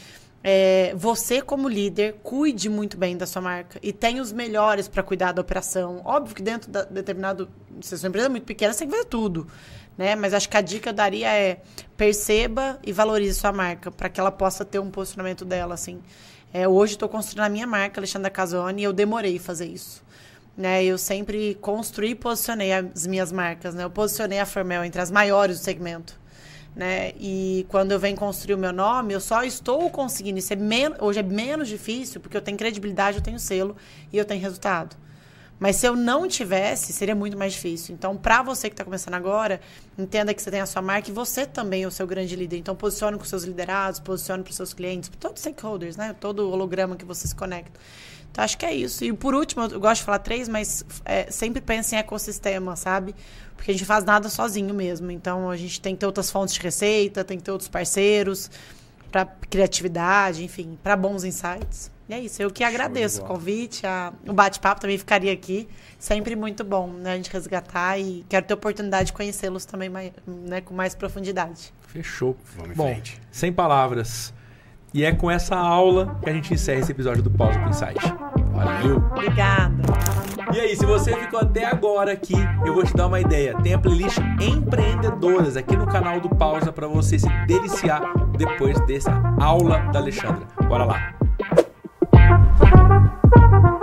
é, você como líder, cuide muito bem da sua marca e tenha os melhores para cuidar da operação. Óbvio que dentro da determinado, se a sua empresa é muito pequena, você tem que fazer tudo, né? Mas acho que a dica que eu daria é perceba e valorize sua marca para que ela possa ter um posicionamento dela, assim. É, hoje estou construindo a minha marca, Alexandra Casoni, e eu demorei fazer isso. Né, eu sempre construí e posicionei as minhas marcas. Né? Eu posicionei a Formel entre as maiores do segmento. Né? E quando eu venho construir o meu nome, eu só estou conseguindo. Isso é hoje é menos difícil, porque eu tenho credibilidade, eu tenho selo e eu tenho resultado. Mas se eu não tivesse, seria muito mais difícil. Então, para você que está começando agora, entenda que você tem a sua marca e você também é o seu grande líder. Então, posicione com seus liderados, posicione para os seus clientes, para todos os stakeholders, né? Todo holograma que você se conecta. Então, acho que é isso. E por último, eu gosto de falar três, mas é, sempre pense em ecossistema, sabe? Porque a gente faz nada sozinho mesmo. Então, a gente tem que ter outras fontes de receita, tem que ter outros parceiros para criatividade, enfim, para bons insights. E é isso, eu que agradeço o convite, a, o bate-papo também ficaria aqui. Sempre muito bom né, a gente resgatar e quero ter oportunidade de conhecê-los também mais, né, com mais profundidade. Fechou. Vamos em Bom, frente. sem palavras. E é com essa aula que a gente encerra esse episódio do Pausa com Insight. Valeu! Obrigada. E aí, se você ficou até agora aqui, eu vou te dar uma ideia. Tem a playlist Empreendedoras aqui no canal do Pausa para você se deliciar depois dessa aula da Alexandra. Bora lá! Thank you.